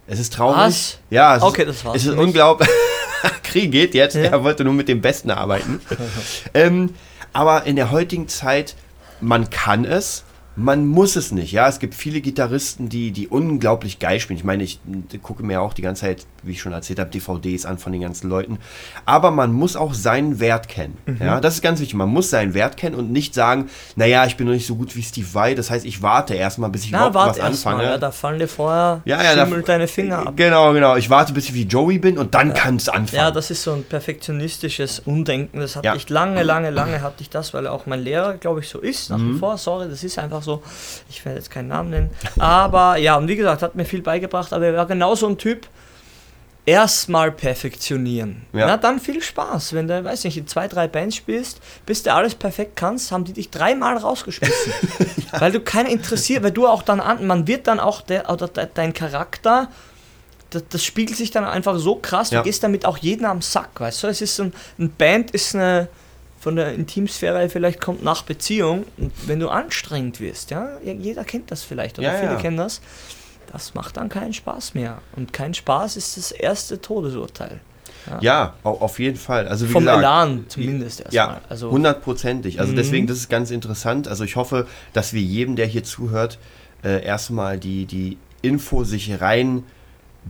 Es ist traurig. Was? Ja, es Okay, ist, das war's Es ist unglaublich. Krieg geht jetzt. Ja. Er wollte nur mit dem Besten arbeiten. ähm, aber in der heutigen Zeit, man kann es. Man muss es nicht, ja. Es gibt viele Gitarristen, die, die unglaublich geil spielen. Ich meine, ich gucke mir auch die ganze Zeit, wie ich schon erzählt habe, DVDs an von den ganzen Leuten. Aber man muss auch seinen Wert kennen. Mhm. Ja, das ist ganz wichtig. Man muss seinen Wert kennen und nicht sagen, naja, ich bin noch nicht so gut wie Steve Vai. Das heißt, ich warte erstmal, bis ich Na, überhaupt was anfange. Mal, ja, da fallen dir vorher ja, ja, da, deine Finger ab. Genau, genau. Ich warte, bis ich wie Joey bin und dann ja. kann es anfangen. Ja, das ist so ein perfektionistisches Umdenken. Das hatte ja. ich lange, lange, lange hatte ich das, weil auch mein Lehrer, glaube ich, so ist. Nach mhm. wie vor, sorry, das ist einfach so. Ich werde jetzt keinen Namen nennen. Aber ja, und wie gesagt, hat mir viel beigebracht, aber er war genau so ein Typ. Erstmal perfektionieren. Ja. Na, dann viel Spaß. Wenn du, weiß nicht, in zwei, drei Bands spielst, bis du alles perfekt kannst, haben die dich dreimal rausgeschmissen. ja. Weil du keinen interessiert, weil du auch dann an, man wird dann auch der, oder dein Charakter, das, das, spiegelt sich dann einfach so krass, ja. du gehst damit auch jeden am Sack, weißt du? Es ist so ein, ein Band ist eine von der Intimsphäre vielleicht kommt nach Beziehung und wenn du anstrengend wirst, ja, jeder kennt das vielleicht oder ja, viele ja. kennen das, das macht dann keinen Spaß mehr. Und kein Spaß ist das erste Todesurteil. Ja, ja auf jeden Fall. Also, Vom gesagt, Elan zumindest erstmal. Ja, also, hundertprozentig. Also mhm. deswegen, das ist ganz interessant. Also ich hoffe, dass wir jedem, der hier zuhört, äh, erstmal die, die Info sich rein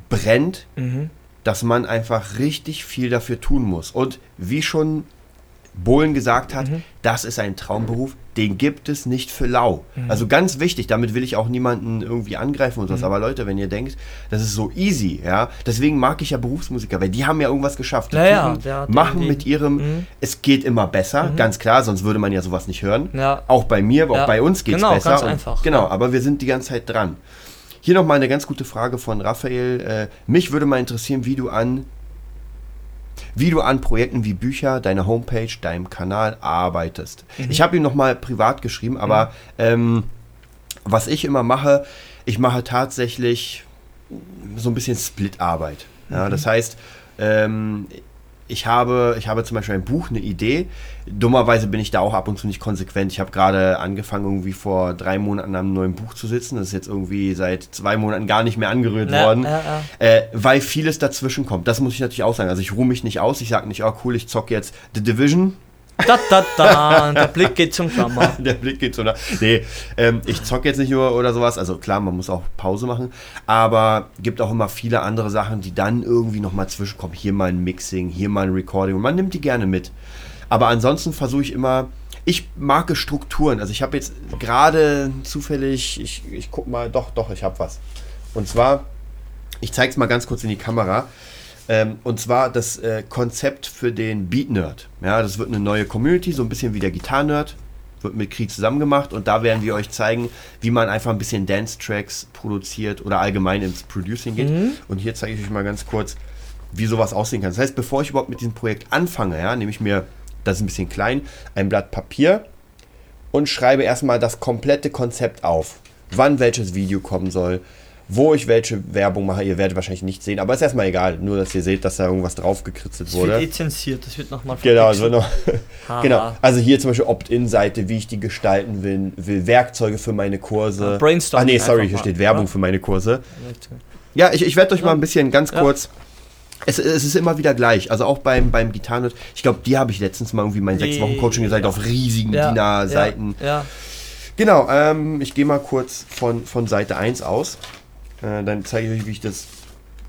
brennt, mhm. dass man einfach richtig viel dafür tun muss. Und wie schon Bohlen gesagt hat, mhm. das ist ein Traumberuf, den gibt es nicht für lau. Mhm. Also ganz wichtig, damit will ich auch niemanden irgendwie angreifen und so. Mhm. Aber Leute, wenn ihr denkt, das ist so easy, ja, deswegen mag ich ja Berufsmusiker, weil die haben ja irgendwas geschafft. Die ja, ja, machen die, mit ihrem, mhm. es geht immer besser, mhm. ganz klar, sonst würde man ja sowas nicht hören. Ja. Auch bei mir, auch bei uns geht es genau, besser. Ganz einfach. Genau, aber wir sind die ganze Zeit dran. Hier nochmal eine ganz gute Frage von Raphael. Äh, mich würde mal interessieren, wie du an wie du an Projekten wie Bücher, deiner Homepage, deinem Kanal arbeitest. Mhm. Ich habe ihm nochmal privat geschrieben, aber mhm. ähm, was ich immer mache, ich mache tatsächlich so ein bisschen Split-Arbeit. Ja, mhm. Das heißt, ähm, ich habe, ich habe zum Beispiel ein Buch, eine Idee. Dummerweise bin ich da auch ab und zu nicht konsequent. Ich habe gerade angefangen, irgendwie vor drei Monaten an einem neuen Buch zu sitzen. Das ist jetzt irgendwie seit zwei Monaten gar nicht mehr angerührt ja, worden, ja, ja. Äh, weil vieles dazwischen kommt. Das muss ich natürlich auch sagen. Also ich ruhe mich nicht aus. Ich sage nicht, oh cool, ich zocke jetzt The Division. Da, da, da, der Blick geht zum Klammer. der Blick geht zum Klammer. Nee, ähm, ich zocke jetzt nicht nur oder sowas. Also klar, man muss auch Pause machen. Aber gibt auch immer viele andere Sachen, die dann irgendwie nochmal zwischenkommen. Hier mal ein Mixing, hier mal ein Recording. Und man nimmt die gerne mit. Aber ansonsten versuche ich immer, ich mag Strukturen. Also ich habe jetzt gerade zufällig, ich, ich guck mal, doch, doch, ich habe was. Und zwar, ich zeige es mal ganz kurz in die Kamera. Ähm, und zwar das äh, Konzept für den Beat Nerd. Ja, das wird eine neue Community, so ein bisschen wie der Gitarre Nerd. Wird mit Krieg zusammen gemacht und da werden wir euch zeigen, wie man einfach ein bisschen Dance-Tracks produziert oder allgemein ins Producing geht. Mhm. Und hier zeige ich euch mal ganz kurz, wie sowas aussehen kann. Das heißt, bevor ich überhaupt mit diesem Projekt anfange, ja, nehme ich mir, das ist ein bisschen klein, ein Blatt Papier und schreibe erstmal das komplette Konzept auf. Wann welches Video kommen soll, wo ich welche Werbung mache, ihr werdet wahrscheinlich nicht sehen, aber ist erstmal egal, nur dass ihr seht, dass da irgendwas drauf gekritzelt wurde. Das wird lizenziert, das wird nochmal Genau, wird noch. genau. Also hier zum Beispiel Opt-in-Seite, wie ich die gestalten will, will Werkzeuge für meine Kurse. Ja, Brainstorm. Ah nee, sorry, hier steht Werbung ja. für meine Kurse. Ja, ich, ich werde euch ja. mal ein bisschen ganz kurz. Es, es, ist immer wieder gleich. Also auch beim, beim Gitarrennet. Ich glaube, die habe ich letztens mal irgendwie mein sechs Wochen Coaching gesagt auf riesigen DIN-A-Seiten. Ja, Genau, ähm, ich gehe mal kurz von, von Seite 1 aus. Äh, dann zeige ich euch, wie ich das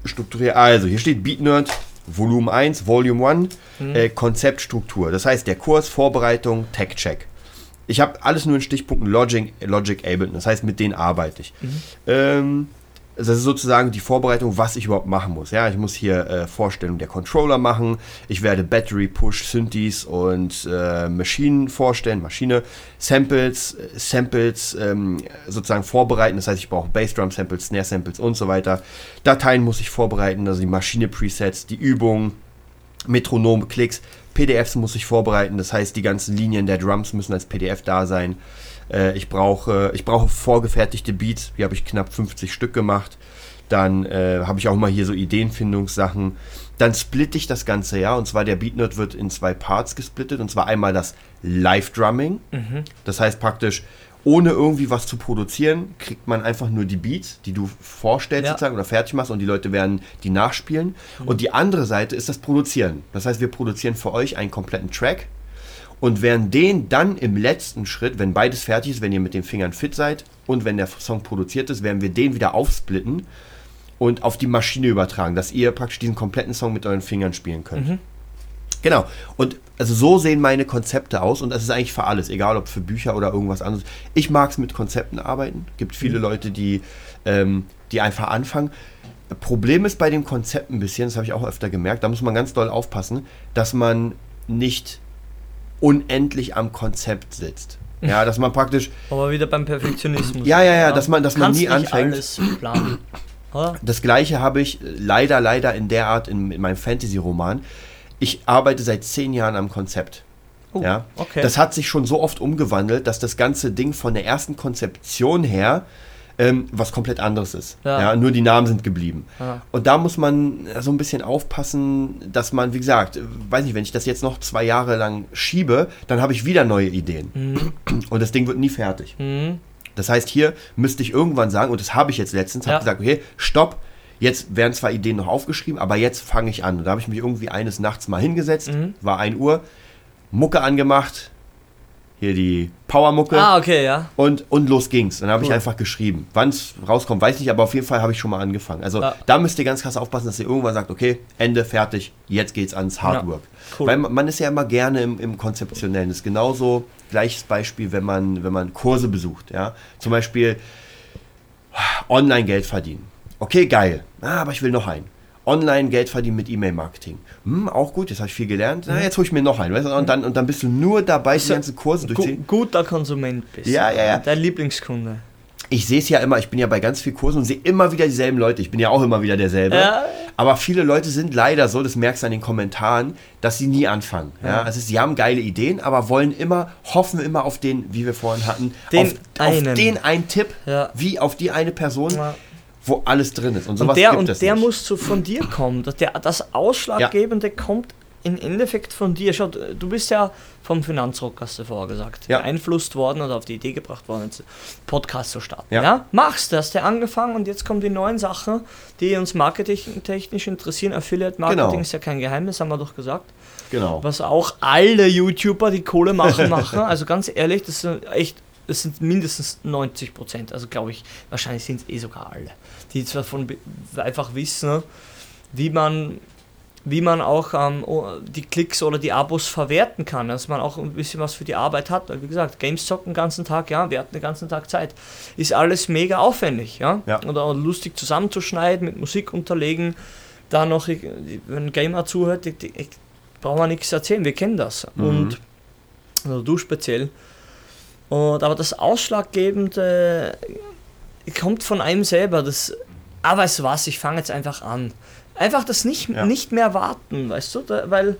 strukturiere. Also, hier steht Beat Nerd Volume 1, Volume 1, mhm. äh, Konzeptstruktur. Das heißt, der Kurs, Vorbereitung, Tech-Check. Ich habe alles nur in Stichpunkten Logic, Logic Ableton. Das heißt, mit denen arbeite ich. Mhm. Ähm, das ist sozusagen die Vorbereitung, was ich überhaupt machen muss. Ja, ich muss hier äh, Vorstellung der Controller machen. Ich werde Battery, Push, Synthes und äh, Maschinen vorstellen, Maschine, Samples, äh, Samples ähm, sozusagen vorbereiten. Das heißt, ich brauche Bassdrum Samples, Snare Samples und so weiter. Dateien muss ich vorbereiten, also die Maschine Presets, die Übung, Metronom, Klicks. PDFs muss ich vorbereiten. Das heißt, die ganzen Linien der Drums müssen als PDF da sein. Äh, ich, brauche, ich brauche vorgefertigte Beats, hier habe ich knapp 50 Stück gemacht. Dann äh, habe ich auch mal hier so Ideenfindungssachen. Dann splitte ich das Ganze, ja. Und zwar der Beatnode wird in zwei Parts gesplittet. Und zwar einmal das Live-Drumming. Mhm. Das heißt praktisch, ohne irgendwie was zu produzieren, kriegt man einfach nur die Beats, die du vorstellst ja. sozusagen oder fertig machst und die Leute werden die nachspielen. Mhm. Und die andere Seite ist das Produzieren. Das heißt, wir produzieren für euch einen kompletten Track und werden den dann im letzten Schritt, wenn beides fertig ist, wenn ihr mit den Fingern fit seid und wenn der Song produziert ist, werden wir den wieder aufsplitten und auf die Maschine übertragen, dass ihr praktisch diesen kompletten Song mit euren Fingern spielen könnt. Mhm. Genau. Und also so sehen meine Konzepte aus und das ist eigentlich für alles, egal ob für Bücher oder irgendwas anderes. Ich mag es mit Konzepten arbeiten. Gibt viele Mhm. Leute, die, ähm, die einfach anfangen. Problem ist bei dem Konzept ein bisschen, das habe ich auch öfter gemerkt, da muss man ganz doll aufpassen, dass man nicht unendlich am Konzept sitzt. Ja, dass man praktisch, Aber wieder beim Perfektionismus. Ja, ja, ja, dass man- dass man nie nicht anfängt. alles planen. Das gleiche habe ich äh, leider, leider in der Art in, in meinem Fantasy-Roman. Ich arbeite seit zehn Jahren am Konzept. Oh, ja, okay. Das hat sich schon so oft umgewandelt, dass das ganze Ding von der ersten Konzeption her ähm, was komplett anderes ist. Ja. Ja. nur die Namen sind geblieben. Ja. Und da muss man so ein bisschen aufpassen, dass man, wie gesagt, weiß nicht, wenn ich das jetzt noch zwei Jahre lang schiebe, dann habe ich wieder neue Ideen. Mhm. Und das Ding wird nie fertig. Mhm. Das heißt, hier müsste ich irgendwann sagen, und das habe ich jetzt letztens, habe Ja. gesagt, okay, stopp, jetzt werden zwar Ideen noch aufgeschrieben, aber jetzt fange ich an. Und da habe ich mich irgendwie eines Nachts mal hingesetzt, Mhm. war 1 Uhr, Mucke angemacht, hier die Powermucke Ah, okay, ja. und, und los ging's. Dann habe ich Cool. einfach geschrieben. Wann es rauskommt, weiß nicht, aber auf jeden Fall habe ich schon mal angefangen. Also Ja. da müsst ihr ganz krass aufpassen, dass ihr irgendwann sagt, okay, Ende, fertig, jetzt geht's ans Hardwork. Cool. Weil man, man ist ja immer gerne im, im Konzeptionellen. Das ist genauso gleiches Beispiel, wenn man, wenn man Kurse besucht. Ja? Zum Beispiel online Geld verdienen. Okay, geil. Ah, aber ich will noch einen. Online Geld verdienen mit E-Mail-Marketing. Hm, auch gut, jetzt habe ich viel gelernt. Na, jetzt hole ich mir noch einen. Weißt du? und, dann, und dann bist du nur dabei, die ganzen Kurse durchziehen. guter Konsument bist. Ja, ja, ja. Dein Lieblingskunde. Ich sehe es ja immer, ich bin ja bei ganz vielen Kursen und sehe immer wieder dieselben Leute. Ich bin ja auch immer wieder derselbe. Ja. Aber viele Leute sind leider so, das merkst du an den Kommentaren, dass sie nie anfangen. Ja? Also sie haben geile Ideen, aber wollen immer, hoffen immer auf den, wie wir vorhin hatten, Den auf, einen. auf den einen Tipp, Ja. wie auf die eine Person, Ja. Wo alles drin ist. Und sowas Und der, gibt und es der nicht. muss so von dir kommen. Der, das Ausschlaggebende kommt im Endeffekt von dir. Schau, du bist ja vom Finanzrock, hast du vorher gesagt, Ja. beeinflusst worden oder auf die Idee gebracht worden, jetzt Podcast zu starten. Ja. Ja. Machst das, der angefangen und jetzt kommen die neuen Sachen, die uns marketingtechnisch interessieren. Affiliate Marketing Genau. ist ja kein Geheimnis, haben wir doch gesagt. Genau. Was auch alle YouTuber, die Kohle machen, machen. Also ganz ehrlich, das sind echt, das sind mindestens 90 Prozent. Also glaube ich, wahrscheinlich sind es eh sogar alle, die zwar von be- einfach wissen, wie man, wie man auch ähm, die Klicks oder die Abos verwerten kann, dass man auch ein bisschen was für die Arbeit hat. Weil wie gesagt, Games zocken den ganzen Tag, ja, wir hatten den ganzen Tag Zeit. Ist alles mega aufwendig, ja. Ja. Oder auch lustig zusammenzuschneiden, mit Musik unterlegen. Da noch, wenn ein Gamer zuhört, ich, ich, brauchen wir nichts erzählen, wir kennen das. Mhm. Und also du speziell. Und, aber das Ausschlaggebende kommt von einem selber. Das, ah, weißt du was, ich fange jetzt einfach an. Einfach das nicht, Ja. nicht mehr warten, weißt du? Da, weil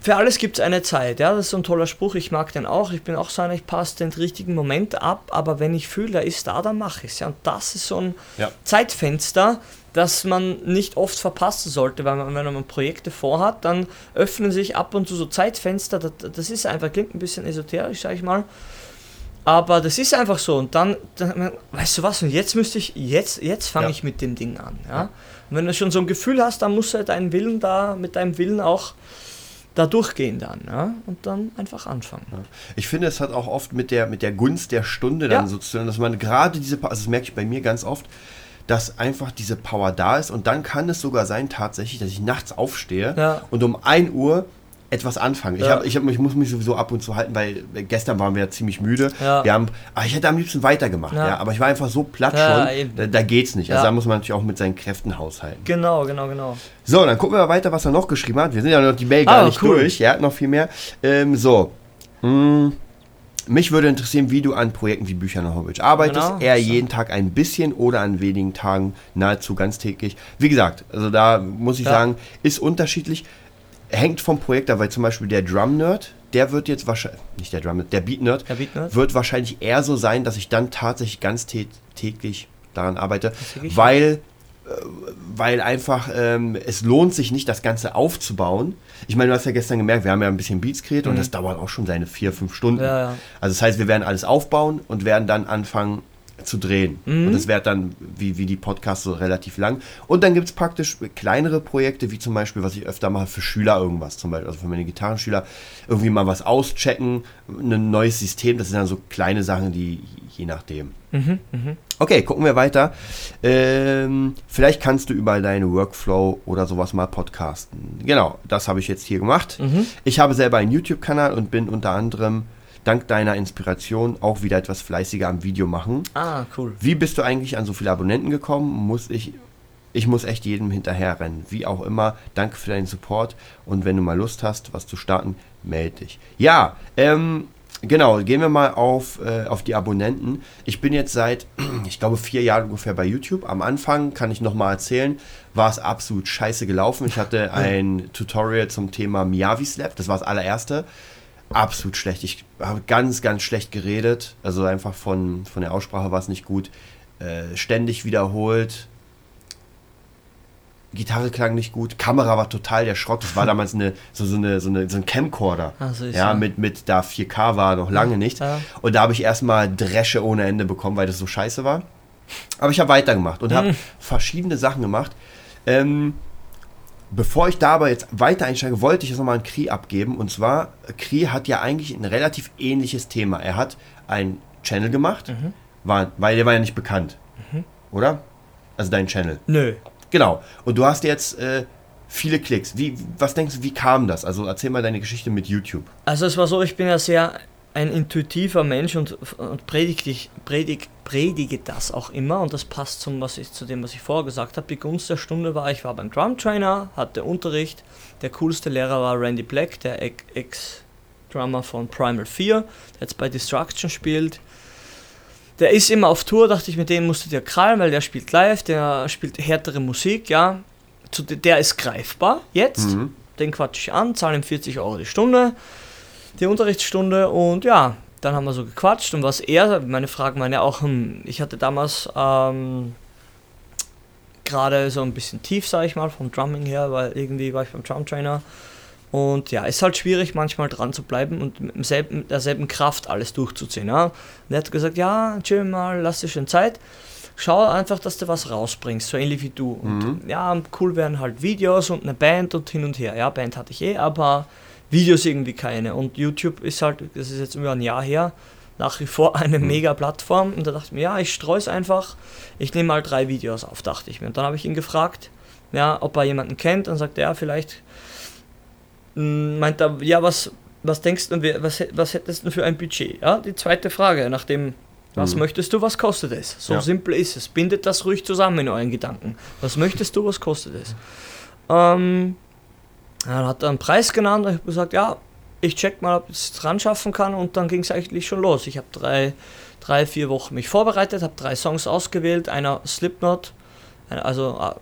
für alles gibt es eine Zeit. Ja, das ist so ein toller Spruch, ich mag den auch. Ich bin auch so einer, ich passe den richtigen Moment ab, aber wenn ich fühle, er ist da, dann mache ich es. Ja, und das ist so ein Ja. Zeitfenster, das man nicht oft verpassen sollte, weil man, wenn man Projekte vorhat, dann öffnen sich ab und zu so Zeitfenster. Das, das ist einfach, klingt ein bisschen esoterisch, sag ich mal. Aber das ist einfach so. Und dann, dann weißt du was, und jetzt müsste ich, jetzt, jetzt fange Ja. ich mit dem Ding an. Ja? Und wenn du schon so ein Gefühl hast, dann musst du halt deinen Willen da, mit deinem Willen auch da durchgehen dann. Ja? Und dann einfach anfangen. Ich finde, es hat auch oft mit der, mit der Gunst der Stunde dann Ja. sozusagen, dass man gerade diese, also das merke ich bei mir ganz oft, dass einfach diese Power da ist und dann kann es sogar sein tatsächlich, dass ich nachts aufstehe Ja. und um 1 Uhr etwas anfange. Ich, Ja. hab, ich, hab, ich muss mich sowieso ab und zu halten, weil gestern waren wir ja ziemlich müde. Ja. Wir haben, ah, ich hätte am liebsten weitergemacht, ja. Aber ich war einfach so platt schon, da, da geht's nicht. Also da muss man natürlich auch mit seinen Kräften haushalten. Genau, genau, genau. So, dann gucken wir mal weiter, was er noch geschrieben hat. Wir sind ja noch die Mail Ah, gar nicht cool. durch. Er hat noch viel mehr. Ähm, so. Hm. Mich würde interessieren, wie du an Projekten wie Büchern und Homepage arbeitest. Genau. Eher jeden Tag ein bisschen oder an wenigen Tagen nahezu ganztägig. Wie gesagt, also da muss ich Ja. sagen, ist unterschiedlich. Hängt vom Projekt ab, weil zum Beispiel der Drum Nerd, der wird jetzt wahrscheinlich, nicht der Drum Nerd, der Beat Nerd, Der Beat Nerd? wird wahrscheinlich eher so sein, dass ich dann tatsächlich ganz tä- täglich daran arbeite, weil, äh, weil einfach ähm, es lohnt sich nicht, das Ganze aufzubauen. Ich meine, du hast ja gestern gemerkt, wir haben ja ein bisschen Beats kreiert und das dauert auch schon seine vier, fünf Stunden. Mhm. Ja, ja. Also das heißt, wir werden alles aufbauen und werden dann anfangen, zu drehen. Mhm. Und das wäre dann wie, wie die Podcasts so relativ lang. Und dann gibt es praktisch kleinere Projekte, wie zum Beispiel, was ich öfter mache für Schüler irgendwas, zum Beispiel, also für meine Gitarrenschüler, irgendwie mal was auschecken, ein neues System. Das sind dann so kleine Sachen, die je nachdem. Mhm, mh. Okay, gucken wir weiter. Ähm, vielleicht kannst du über deinen Workflow oder sowas mal podcasten. Genau, das habe ich jetzt hier gemacht. Mhm. Ich habe selber einen YouTube-Kanal und bin unter anderem dank deiner Inspiration auch wieder etwas fleißiger am Video machen. Ah, cool. Wie bist du eigentlich an so viele Abonnenten gekommen? Muss ich, ich muss echt jedem hinterherrennen. Wie auch immer, danke für deinen Support und wenn du mal Lust hast, was zu starten, melde dich. Ja, ähm, Genau, gehen wir mal auf, äh, auf die Abonnenten. Ich bin jetzt seit, ich glaube, vier Jahren ungefähr bei YouTube. Am Anfang, kann ich nochmal erzählen, war es absolut scheiße gelaufen. Ich hatte ein Tutorial zum Thema Miyavi Slap, das war das allererste absolut schlecht. Ich habe ganz, ganz schlecht geredet. Also einfach von, von der Aussprache war es nicht gut. Äh, ständig wiederholt. Gitarre klang nicht gut, Kamera war total der Schrott. Das war damals eine, so, so, eine, so, eine, so ein Camcorder. So ja, ja, Mit, mit da 4K war noch lange nicht. Ja. Und da habe ich erstmal Dresche ohne Ende bekommen, weil das so scheiße war. Aber ich habe weitergemacht und habe mhm. verschiedene Sachen gemacht. Ähm, Bevor ich da aber jetzt weiter einsteige, wollte ich jetzt nochmal an Kri abgeben. Und zwar, Kri hat ja eigentlich ein relativ ähnliches Thema. Er hat einen Channel gemacht, mhm. war, weil der war ja nicht bekannt. Mhm. Oder? Also dein Channel. Nö. Genau. Und du hast jetzt äh, viele Klicks. Wie, was denkst du, wie kam das? Also erzähl mal deine Geschichte mit YouTube. Also es war so, ich bin ja sehr ein intuitiver Mensch und, und predige, predig, predige das auch immer und das passt zum, was ich, zu dem, was ich vorher gesagt habe. Die Gunst der Stunde war, ich war beim Drum Trainer, hatte Unterricht. Der coolste Lehrer war Randy Black, der Ex-Drummer von Primal 4, der jetzt bei Destruction spielt. Der ist immer auf Tour, dachte ich, mit dem musst du dir krallen, weil der spielt live, der spielt härtere Musik, ja. Der ist greifbar jetzt. Mhm. Den quatsch ich an, zahle ihm 40 Euro die Stunde die Unterrichtsstunde und ja, dann haben wir so gequatscht und was er, meine Fragen waren ja auch, hm, ich hatte damals ähm, gerade so ein bisschen tief, sage ich mal, vom Drumming her, weil irgendwie war ich beim Drum Trainer und ja, ist halt schwierig manchmal dran zu bleiben und mit, demselben, mit derselben Kraft alles durchzuziehen. Ja. Und er hat gesagt, ja, chill mal, lass dir schön Zeit. Schau einfach, dass du was rausbringst, so ähnlich wie du. Und mhm. ja, cool wären halt Videos und eine Band und hin und her. Ja, Band hatte ich eh, aber Videos irgendwie keine. Und YouTube ist halt, das ist jetzt über ein Jahr her, nach wie vor eine mhm. mega Plattform. Und da dachte ich mir, ja, ich streue es einfach. Ich nehme mal drei Videos auf, dachte ich mir. Und dann habe ich ihn gefragt, ja, ob er jemanden kennt. Und sagt er, ja, vielleicht hm, meint er, ja, was, was denkst du, was, was hättest du für ein Budget? Ja, die zweite Frage, nachdem, was mhm. möchtest du, was kostet es? So ja. simpel ist es. Bindet das ruhig zusammen in euren Gedanken. Was möchtest du, was kostet es? Ähm, dann hat er einen Preis genannt und ich habe gesagt, ja, ich check mal, ob ich es dran schaffen kann und dann ging es eigentlich schon los. Ich habe drei, drei, vier Wochen mich vorbereitet, habe drei Songs ausgewählt, einer Slipknot, also uh,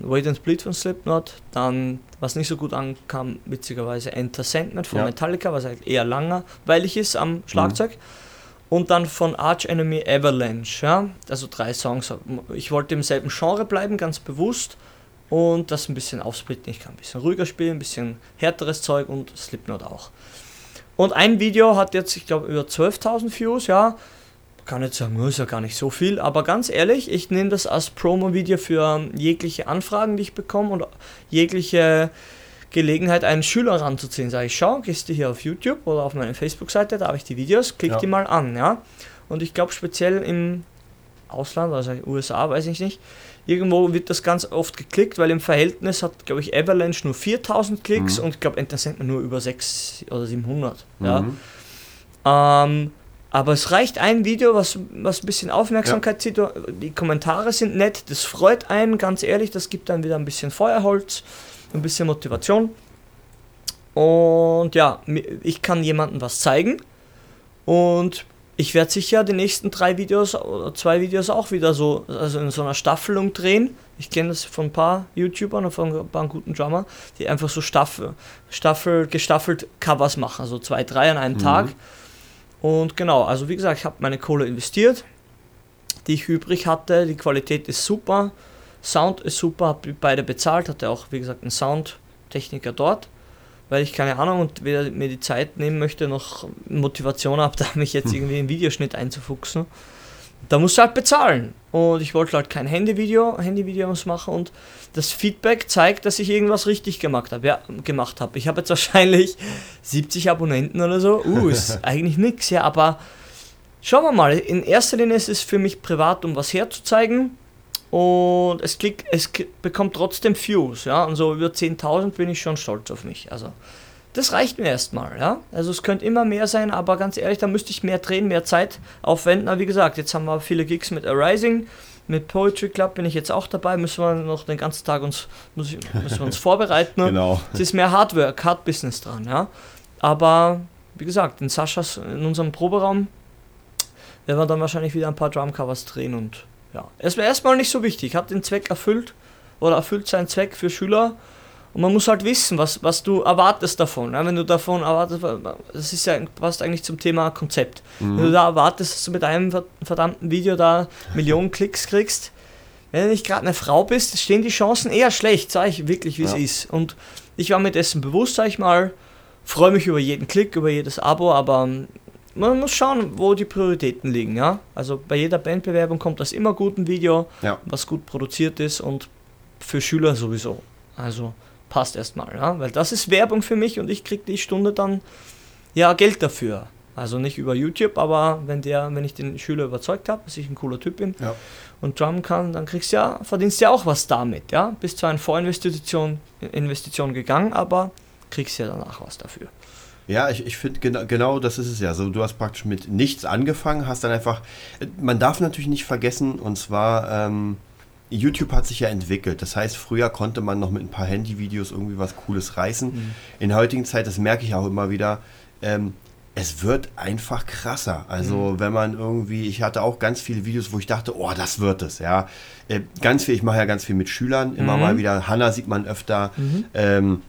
Wait and Bleed von Slipknot, dann, was nicht so gut ankam, witzigerweise Enter Sandman von ja. Metallica, was halt eher langweilig ist am Schlagzeug. Mhm. Und dann von Arch Enemy Avalanche, ja? also drei Songs. Ich wollte im selben Genre bleiben, ganz bewusst und das ein bisschen aufsplitten. Ich kann ein bisschen ruhiger spielen, ein bisschen härteres Zeug und Slipknot auch. Und ein Video hat jetzt, ich glaube, über 12.000 Views, ja. Kann jetzt sagen, ist ja gar nicht so viel, aber ganz ehrlich, ich nehme das als Promo-Video für jegliche Anfragen, die ich bekomme und jegliche Gelegenheit, einen Schüler ranzuziehen. Sage ich, schau, gehst du hier auf YouTube oder auf meine Facebook-Seite, da habe ich die Videos, klick ja. die mal an, ja. Und ich glaube, speziell im Ausland, also USA, weiß ich nicht, Irgendwo wird das ganz oft geklickt, weil im Verhältnis hat, glaube ich, Avalanche nur 4000 Klicks mhm. und ich glaube, Enter Sandman nur über 600 oder 700. Mhm. Ja. Ähm, aber es reicht ein Video, was, was ein bisschen Aufmerksamkeit ja. zieht. Die Kommentare sind nett, das freut einen, ganz ehrlich, das gibt dann wieder ein bisschen Feuerholz, ein bisschen Motivation. Und ja, ich kann jemandem was zeigen und ich werde sicher die nächsten drei Videos oder zwei Videos auch wieder so, also in so einer Staffelung drehen. Ich kenne das von ein paar YouTubern und von ein paar guten Drummer, die einfach so Staffel, Staffel, gestaffelt Covers machen, also zwei, drei an einem mhm. Tag. Und genau, also wie gesagt, ich habe meine Kohle investiert, die ich übrig hatte. Die Qualität ist super, Sound ist super, habe beide bezahlt, hatte auch, wie gesagt, einen Soundtechniker dort weil ich keine Ahnung und weder mir die Zeit nehmen möchte, noch Motivation habe, da mich jetzt hm. irgendwie in Videoschnitt einzufuchsen. da musst du halt bezahlen. Und ich wollte halt kein Handyvideo, Handyvideos machen und das Feedback zeigt, dass ich irgendwas richtig gemacht habe. Ja, gemacht habe. Ich habe jetzt wahrscheinlich 70 Abonnenten oder so. Uh, ist eigentlich nichts, ja, aber schauen wir mal. In erster Linie ist es für mich privat, um was herzuzeigen. Und es, klick, es bekommt trotzdem Views, ja. Und so über 10.000 bin ich schon stolz auf mich. Also, das reicht mir erstmal, ja. Also es könnte immer mehr sein, aber ganz ehrlich, da müsste ich mehr drehen, mehr Zeit aufwenden. Aber wie gesagt, jetzt haben wir viele Gigs mit Arising, mit Poetry Club bin ich jetzt auch dabei, müssen wir noch den ganzen Tag uns, müssen wir uns vorbereiten. genau. Es ist mehr Hardwork, Hard Business dran, ja. Aber wie gesagt, in Saschas, in unserem Proberaum werden wir dann wahrscheinlich wieder ein paar Drumcovers drehen und ja. Es wäre erstmal nicht so wichtig, hat den Zweck erfüllt oder erfüllt seinen Zweck für Schüler und man muss halt wissen, was, was du erwartest davon. Ja? Wenn du davon erwartest, das ist ja passt eigentlich zum Thema Konzept. Mhm. Wenn du da erwartest, dass du mit einem verdammten Video da Millionen Klicks kriegst, wenn du nicht gerade eine Frau bist, stehen die Chancen eher schlecht, sage ich wirklich, wie ja. es ist. Und ich war mir dessen bewusst, sag ich mal, freue mich über jeden Klick, über jedes Abo, aber man muss schauen, wo die Prioritäten liegen, ja. Also bei jeder Bandbewerbung kommt das immer gut ein Video, ja. was gut produziert ist und für Schüler sowieso. Also passt erstmal, ja? weil das ist Werbung für mich und ich kriege die Stunde dann ja Geld dafür. Also nicht über YouTube, aber wenn der, wenn ich den Schüler überzeugt habe, dass ich ein cooler Typ bin ja. und drummen kann, dann kriegst ja, verdienst ja auch was damit, ja. Bist zwar in Vorinvestition Investition gegangen, aber kriegst ja danach was dafür. Ja, ich, ich finde genau, genau das ist es ja. So, du hast praktisch mit nichts angefangen, hast dann einfach. Man darf natürlich nicht vergessen, und zwar ähm, YouTube hat sich ja entwickelt. Das heißt, früher konnte man noch mit ein paar Handyvideos irgendwie was Cooles reißen. Mhm. In der heutigen Zeit, das merke ich auch immer wieder, ähm, es wird einfach krasser. Also mhm. wenn man irgendwie, ich hatte auch ganz viele Videos, wo ich dachte, oh, das wird es, ja. Äh, ganz viel, ich mache ja ganz viel mit Schülern, immer mhm. mal wieder. Hanna sieht man öfter. Mhm. Ähm,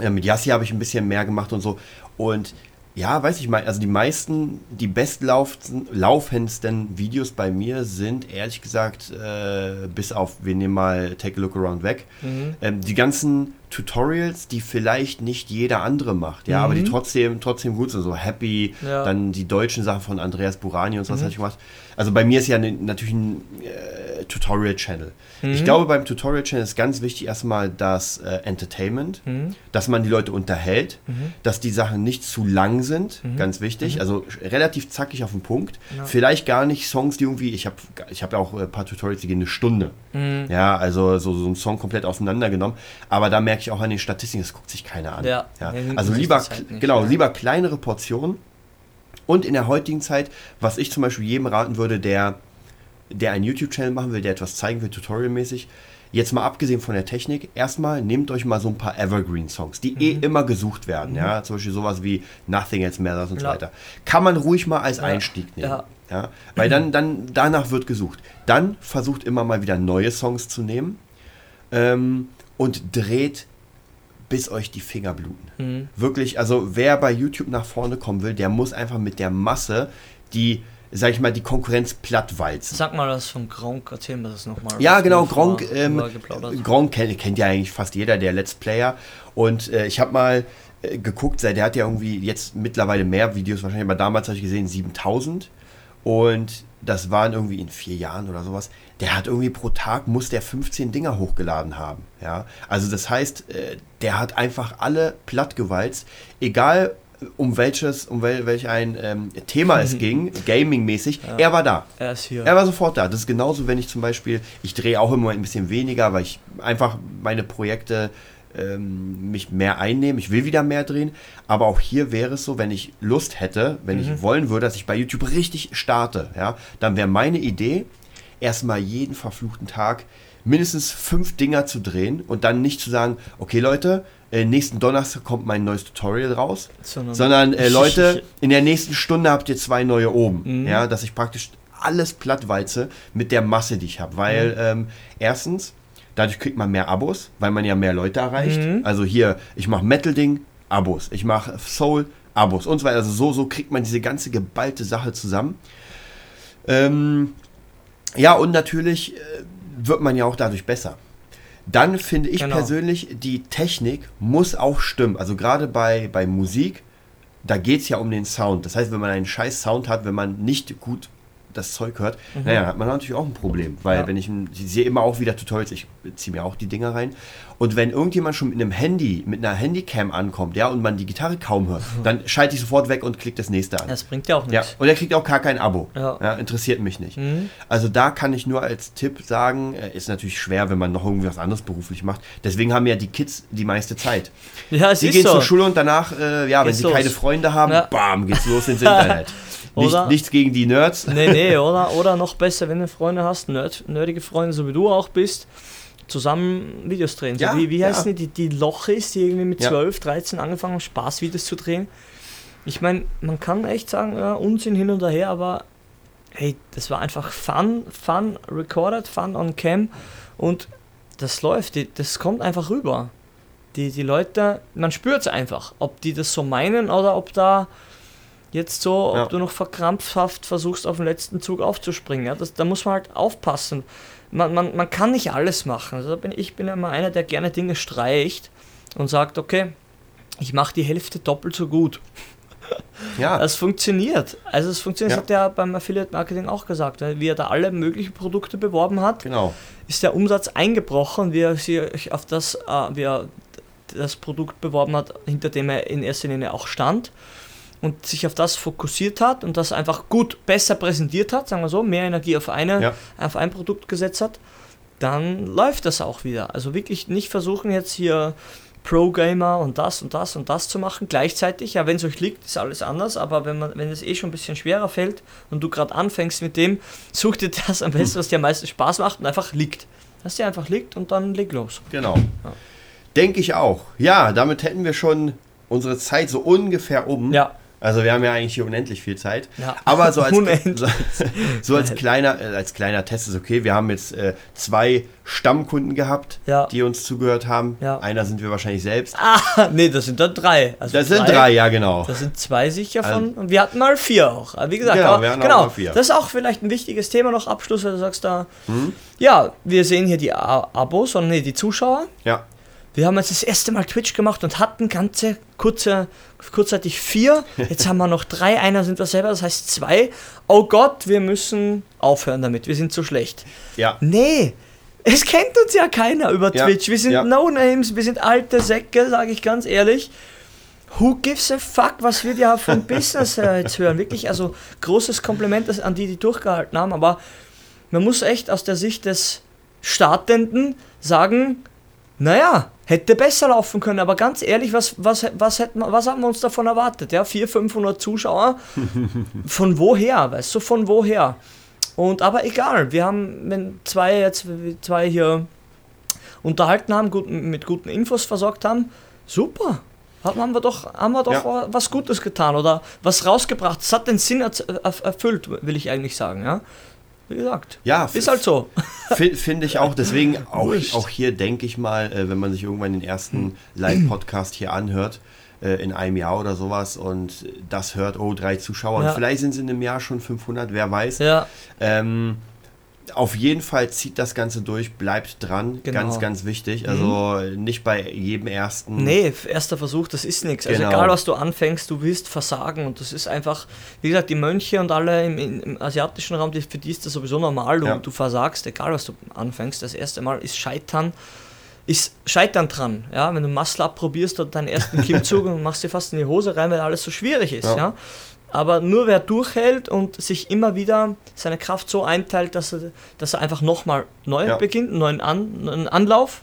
ja, mit Yassi habe ich ein bisschen mehr gemacht und so. Und ja, weiß ich mal, also die meisten, die bestlaufendsten Videos bei mir sind ehrlich gesagt, äh, bis auf, wir nehmen mal Take a Look Around weg, mhm. ähm, die ganzen Tutorials, die vielleicht nicht jeder andere macht, ja, mhm. aber die mhm. trotzdem, trotzdem gut sind, so Happy, ja. dann die deutschen Sachen von Andreas Burani und so was mhm. hatte ich gemacht. Also bei mir ist ja ne, natürlich ein äh, Tutorial-Channel. Mhm. Ich glaube, beim Tutorial-Channel ist ganz wichtig erstmal das äh, Entertainment, mhm. dass man die Leute unterhält, mhm. dass die Sachen nicht zu lang sind, mhm. ganz wichtig. Mhm. Also relativ zackig auf den Punkt. Ja. Vielleicht gar nicht Songs, die irgendwie, ich habe ich hab ja auch ein paar Tutorials, die gehen eine Stunde. Mhm. Ja, also so, so ein Song komplett auseinandergenommen. Aber da merke ich auch an den Statistiken, das guckt sich keiner an. Ja. ja. Also lieber, halt genau, lieber kleinere Portionen und in der heutigen Zeit, was ich zum Beispiel jedem raten würde, der, der einen YouTube-Channel machen will, der etwas zeigen will, tutorialmäßig, jetzt mal abgesehen von der Technik, erstmal nehmt euch mal so ein paar Evergreen-Songs, die eh mhm. eh immer gesucht werden, mhm. ja, zum Beispiel sowas wie Nothing Else Matters und ja. so weiter. Kann man ruhig mal als ja. Einstieg nehmen. Ja. ja. Weil dann, dann, danach wird gesucht. Dann versucht immer mal wieder neue Songs zu nehmen ähm, und dreht bis euch die Finger bluten. Mhm. Wirklich, also wer bei YouTube nach vorne kommen will, der muss einfach mit der Masse die sag ich mal, die Konkurrenz plattwalzen. Sag mal das von Gronk, erzähl mir das nochmal. Ja, genau, Gronk, ähm, Gronk kennt, kennt, ja eigentlich fast jeder, der Let's Player. Und äh, ich habe mal äh, geguckt, der hat ja irgendwie jetzt mittlerweile mehr Videos wahrscheinlich, aber damals habe ich gesehen 7000. Und das waren irgendwie in vier Jahren oder sowas. Der hat irgendwie pro Tag, muss der 15 Dinger hochgeladen haben. Ja, also das heißt, äh, der hat einfach alle plattgewalzt, egal um welches, um wel, welch ein ähm, Thema es ging, gaming-mäßig, ja. er war da. Er ist hier. Er war sofort da. Das ist genauso, wenn ich zum Beispiel, ich drehe auch immer ein bisschen weniger, weil ich einfach meine Projekte ähm, mich mehr einnehme. Ich will wieder mehr drehen. Aber auch hier wäre es so, wenn ich Lust hätte, wenn mhm. ich wollen würde, dass ich bei YouTube richtig starte, ja, dann wäre meine Idee, erstmal jeden verfluchten Tag mindestens fünf Dinger zu drehen und dann nicht zu sagen, okay Leute, äh, nächsten Donnerstag kommt mein neues Tutorial raus, sondern, sondern äh, Leute, in der nächsten Stunde habt ihr zwei neue oben. Mhm. Ja, dass ich praktisch alles plattwalze mit der Masse, die ich habe. Weil mhm. ähm, erstens, dadurch kriegt man mehr Abos, weil man ja mehr Leute erreicht. Mhm. Also hier, ich mache Metal-Ding, Abos. Ich mache Soul, Abos und so weiter. Also so, so kriegt man diese ganze geballte Sache zusammen. Ähm, ja, und natürlich äh, wird man ja auch dadurch besser. Dann finde ich genau. persönlich, die Technik muss auch stimmen. Also gerade bei, bei Musik, da geht es ja um den Sound. Das heißt, wenn man einen scheiß Sound hat, wenn man nicht gut das Zeug hört, naja, hat man natürlich auch ein Problem. Weil Ja. wenn ich, ich sehe immer auch wieder Tutorials, ich ziehe mir auch die Dinger rein. Und wenn irgendjemand schon mit einem Handy, mit einer Handycam ankommt, ja, und man die Gitarre kaum hört, dann schalte ich sofort weg und klicke das nächste an. Das bringt ja auch Ja, nichts. und er kriegt auch gar kein Abo. Ja. interessiert mich nicht. Mhm. Also da kann ich nur als Tipp sagen, äh, ist natürlich schwer, wenn man noch irgendwie was anderes beruflich macht. Deswegen haben ja die Kids die meiste Zeit. Ja, es Sie ist gehen so. zur Schule und danach, äh, ja, wenn Geht's sie los. keine Freunde haben, Ja. bam, geht's los ins Internet. Nicht, Oder- nichts gegen die Nerds. Nee, nee, oder, oder noch besser, wenn du Freunde hast, nerd, nerdige Freunde, so wie du auch bist, zusammen Videos drehen. So Ja, wie, wie ja. heißen die, die, die Lochis, die irgendwie mit Ja. 12, 13 angefangen haben, Spaßvideos zu drehen. Ich meine, man kann echt sagen, ja, Unsinn hin und her, aber hey, das war einfach Fun, Fun recorded, Fun on Cam und das läuft, die, das kommt einfach rüber. Die, die Leute, man spürt es einfach, ob die das so meinen oder ob da jetzt so, ob Ja. du noch verkrampfhaft versuchst, auf den letzten Zug aufzuspringen. Ja? Das, da muss man halt aufpassen. Man, man, man kann nicht alles machen. Also bin, ich bin ja immer einer, der gerne Dinge streicht und sagt, okay, ich mache die Hälfte doppelt so gut. Ja, Das funktioniert. Also es funktioniert, Ja. das hat er beim Affiliate Marketing auch gesagt. Wie er da alle möglichen Produkte beworben hat, genau. ist der Umsatz eingebrochen, wie er sich auf das, äh, wie er das Produkt beworben hat, hinter dem er in erster Linie auch stand und sich auf das fokussiert hat und das einfach gut besser präsentiert hat, sagen wir so, mehr Energie auf, eine, Ja. auf ein Produkt gesetzt hat, dann läuft das auch wieder. Also wirklich nicht versuchen jetzt hier Pro-Gamer und das und das und das zu machen gleichzeitig. Ja, wenn es euch liegt, ist alles anders, aber wenn, man, wenn es eh schon ein bisschen schwerer fällt und du gerade anfängst mit dem, such dir das am besten, was dir am meisten Spaß macht und einfach liegt. Dass dir einfach liegt und dann leg los. Genau. Denke ich auch. Ja, damit hätten wir schon unsere Zeit so ungefähr um. Ja. Also wir haben ja eigentlich hier unendlich viel Zeit. Ja. Aber so als, so, so als, kleiner, äh, als kleiner Test ist okay. Wir haben jetzt äh, zwei Stammkunden gehabt, Ja. die uns zugehört haben. Ja. Einer sind wir wahrscheinlich selbst. Ah, nee, das sind dann drei. Also das sind drei, ja genau. Das sind zwei sicher von. Und wir hatten mal vier auch. Aber Wie gesagt, Genau, aber, wir hatten auch genau mal vier. das ist auch vielleicht ein wichtiges Thema noch Abschluss, weil du sagst da, Hm? ja, wir sehen hier die Abos und nee, die Zuschauer. Ja, Wir haben jetzt das erste Mal Twitch gemacht und hatten ganze kurze, kurzzeitig vier. Jetzt haben wir noch drei. Einer sind wir selber, das heißt zwei. Oh Gott, wir müssen aufhören damit. Wir sind so schlecht. ja. Nee, es kennt uns ja keiner über Ja, Twitch. Wir sind ja. No-Names, wir sind alte Säcke, sage ich ganz ehrlich. Who gives a fuck, was wir da von Business äh, jetzt hören? Wirklich, also großes Kompliment an die, die durchgehalten haben. Aber man muss echt aus der Sicht des Startenden sagen, naja, hätte besser laufen können, aber ganz ehrlich, was, was, was, hätten, was haben wir uns davon erwartet? Ja, 400, 500 Zuschauer, von woher, weißt du, von woher? Und aber egal, wir haben, wenn zwei jetzt zwei hier unterhalten haben, gut, mit guten Infos versorgt haben, super. Haben wir doch, haben wir doch Ja. was Gutes getan oder was rausgebracht. Es hat den Sinn erfüllt, will ich eigentlich sagen, ja. Wie gesagt, Ja, ist halt so. Fi- Finde ich auch. Deswegen auch, auch hier denke ich mal, äh, wenn man sich irgendwann den ersten Live-Podcast hier anhört, äh, in einem Jahr oder sowas und das hört, oh, drei Zuschauer Ja. und vielleicht sind es in einem Jahr schon 500, wer weiß. Ja, Ähm, auf jeden Fall zieht das Ganze durch, bleibt dran, Genau. ganz, ganz wichtig. Also nicht bei jedem ersten. Nee, erster Versuch, das ist nichts. Also Genau. egal, was du anfängst, du wirst versagen. Und das ist einfach, wie gesagt, die Mönche und alle im, im, asiatischen Raum, die, für die ist das sowieso normal. Du, Ja. du versagst, egal was du anfängst. Das erste Mal ist Scheitern. Ist Scheitern dran, ja, wenn du Muscle Up probierst oder deinen ersten Klimmzug und machst dir fast in die Hose rein, weil alles so schwierig ist, Ja. ja. Aber nur wer durchhält und sich immer wieder seine Kraft so einteilt, dass er, dass er einfach nochmal neu Ja. beginnt, einen neuen An, einen Anlauf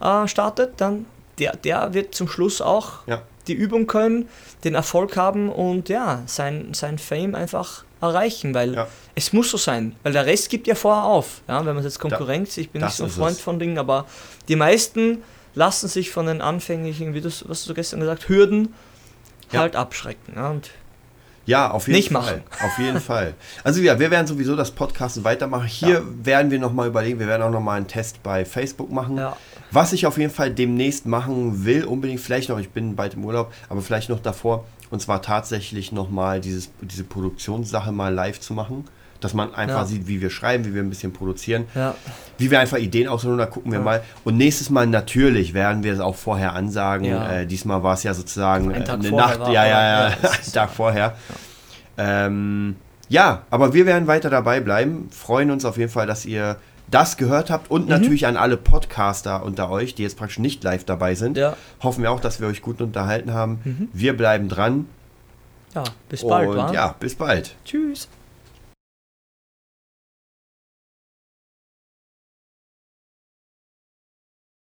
äh, startet, dann der, der wird zum Schluss auch Ja. die Übung können, den Erfolg haben und ja, sein, sein Fame einfach erreichen, weil Ja. es muss so sein, weil der Rest gibt ja vorher auf. Ja, wenn man jetzt Konkurrenz, ich bin das nicht so ein Freund es. von Dingen, aber die meisten lassen sich von den anfänglichen, wie du was du gestern gesagt, Hürden halt abschrecken. Ja, und Ja, auf jeden Nicht Fall. machen. Auf jeden Fall. Also ja, wir werden sowieso das Podcast weitermachen. Hier Ja. werden wir nochmal überlegen, wir werden auch nochmal einen Test bei Facebook machen. ja, Was ich auf jeden Fall demnächst machen will, unbedingt, vielleicht noch, ich bin bald im Urlaub, aber vielleicht noch davor, und zwar tatsächlich nochmal diese Produktionssache mal live zu machen. Dass man einfach Ja. sieht, wie wir schreiben, wie wir ein bisschen produzieren, ja, wie wir einfach Ideen aussuchen, da gucken wir Ja. mal. Und nächstes Mal natürlich werden wir es auch vorher ansagen. Äh, diesmal war es ja sozusagen Ein äh, eine Nacht, war, ja, ja, ja, einen ist Tag vorher. Ähm, Ja, aber wir werden weiter dabei bleiben. Freuen uns auf jeden Fall, dass ihr das gehört habt und mhm. natürlich an alle Podcaster unter euch, die jetzt praktisch nicht live dabei sind. Ja. Hoffen wir auch, dass wir euch gut unterhalten haben. Mhm. Wir bleiben dran. Ja, bis bald. Und wa? ja, bis bald. Tschüss.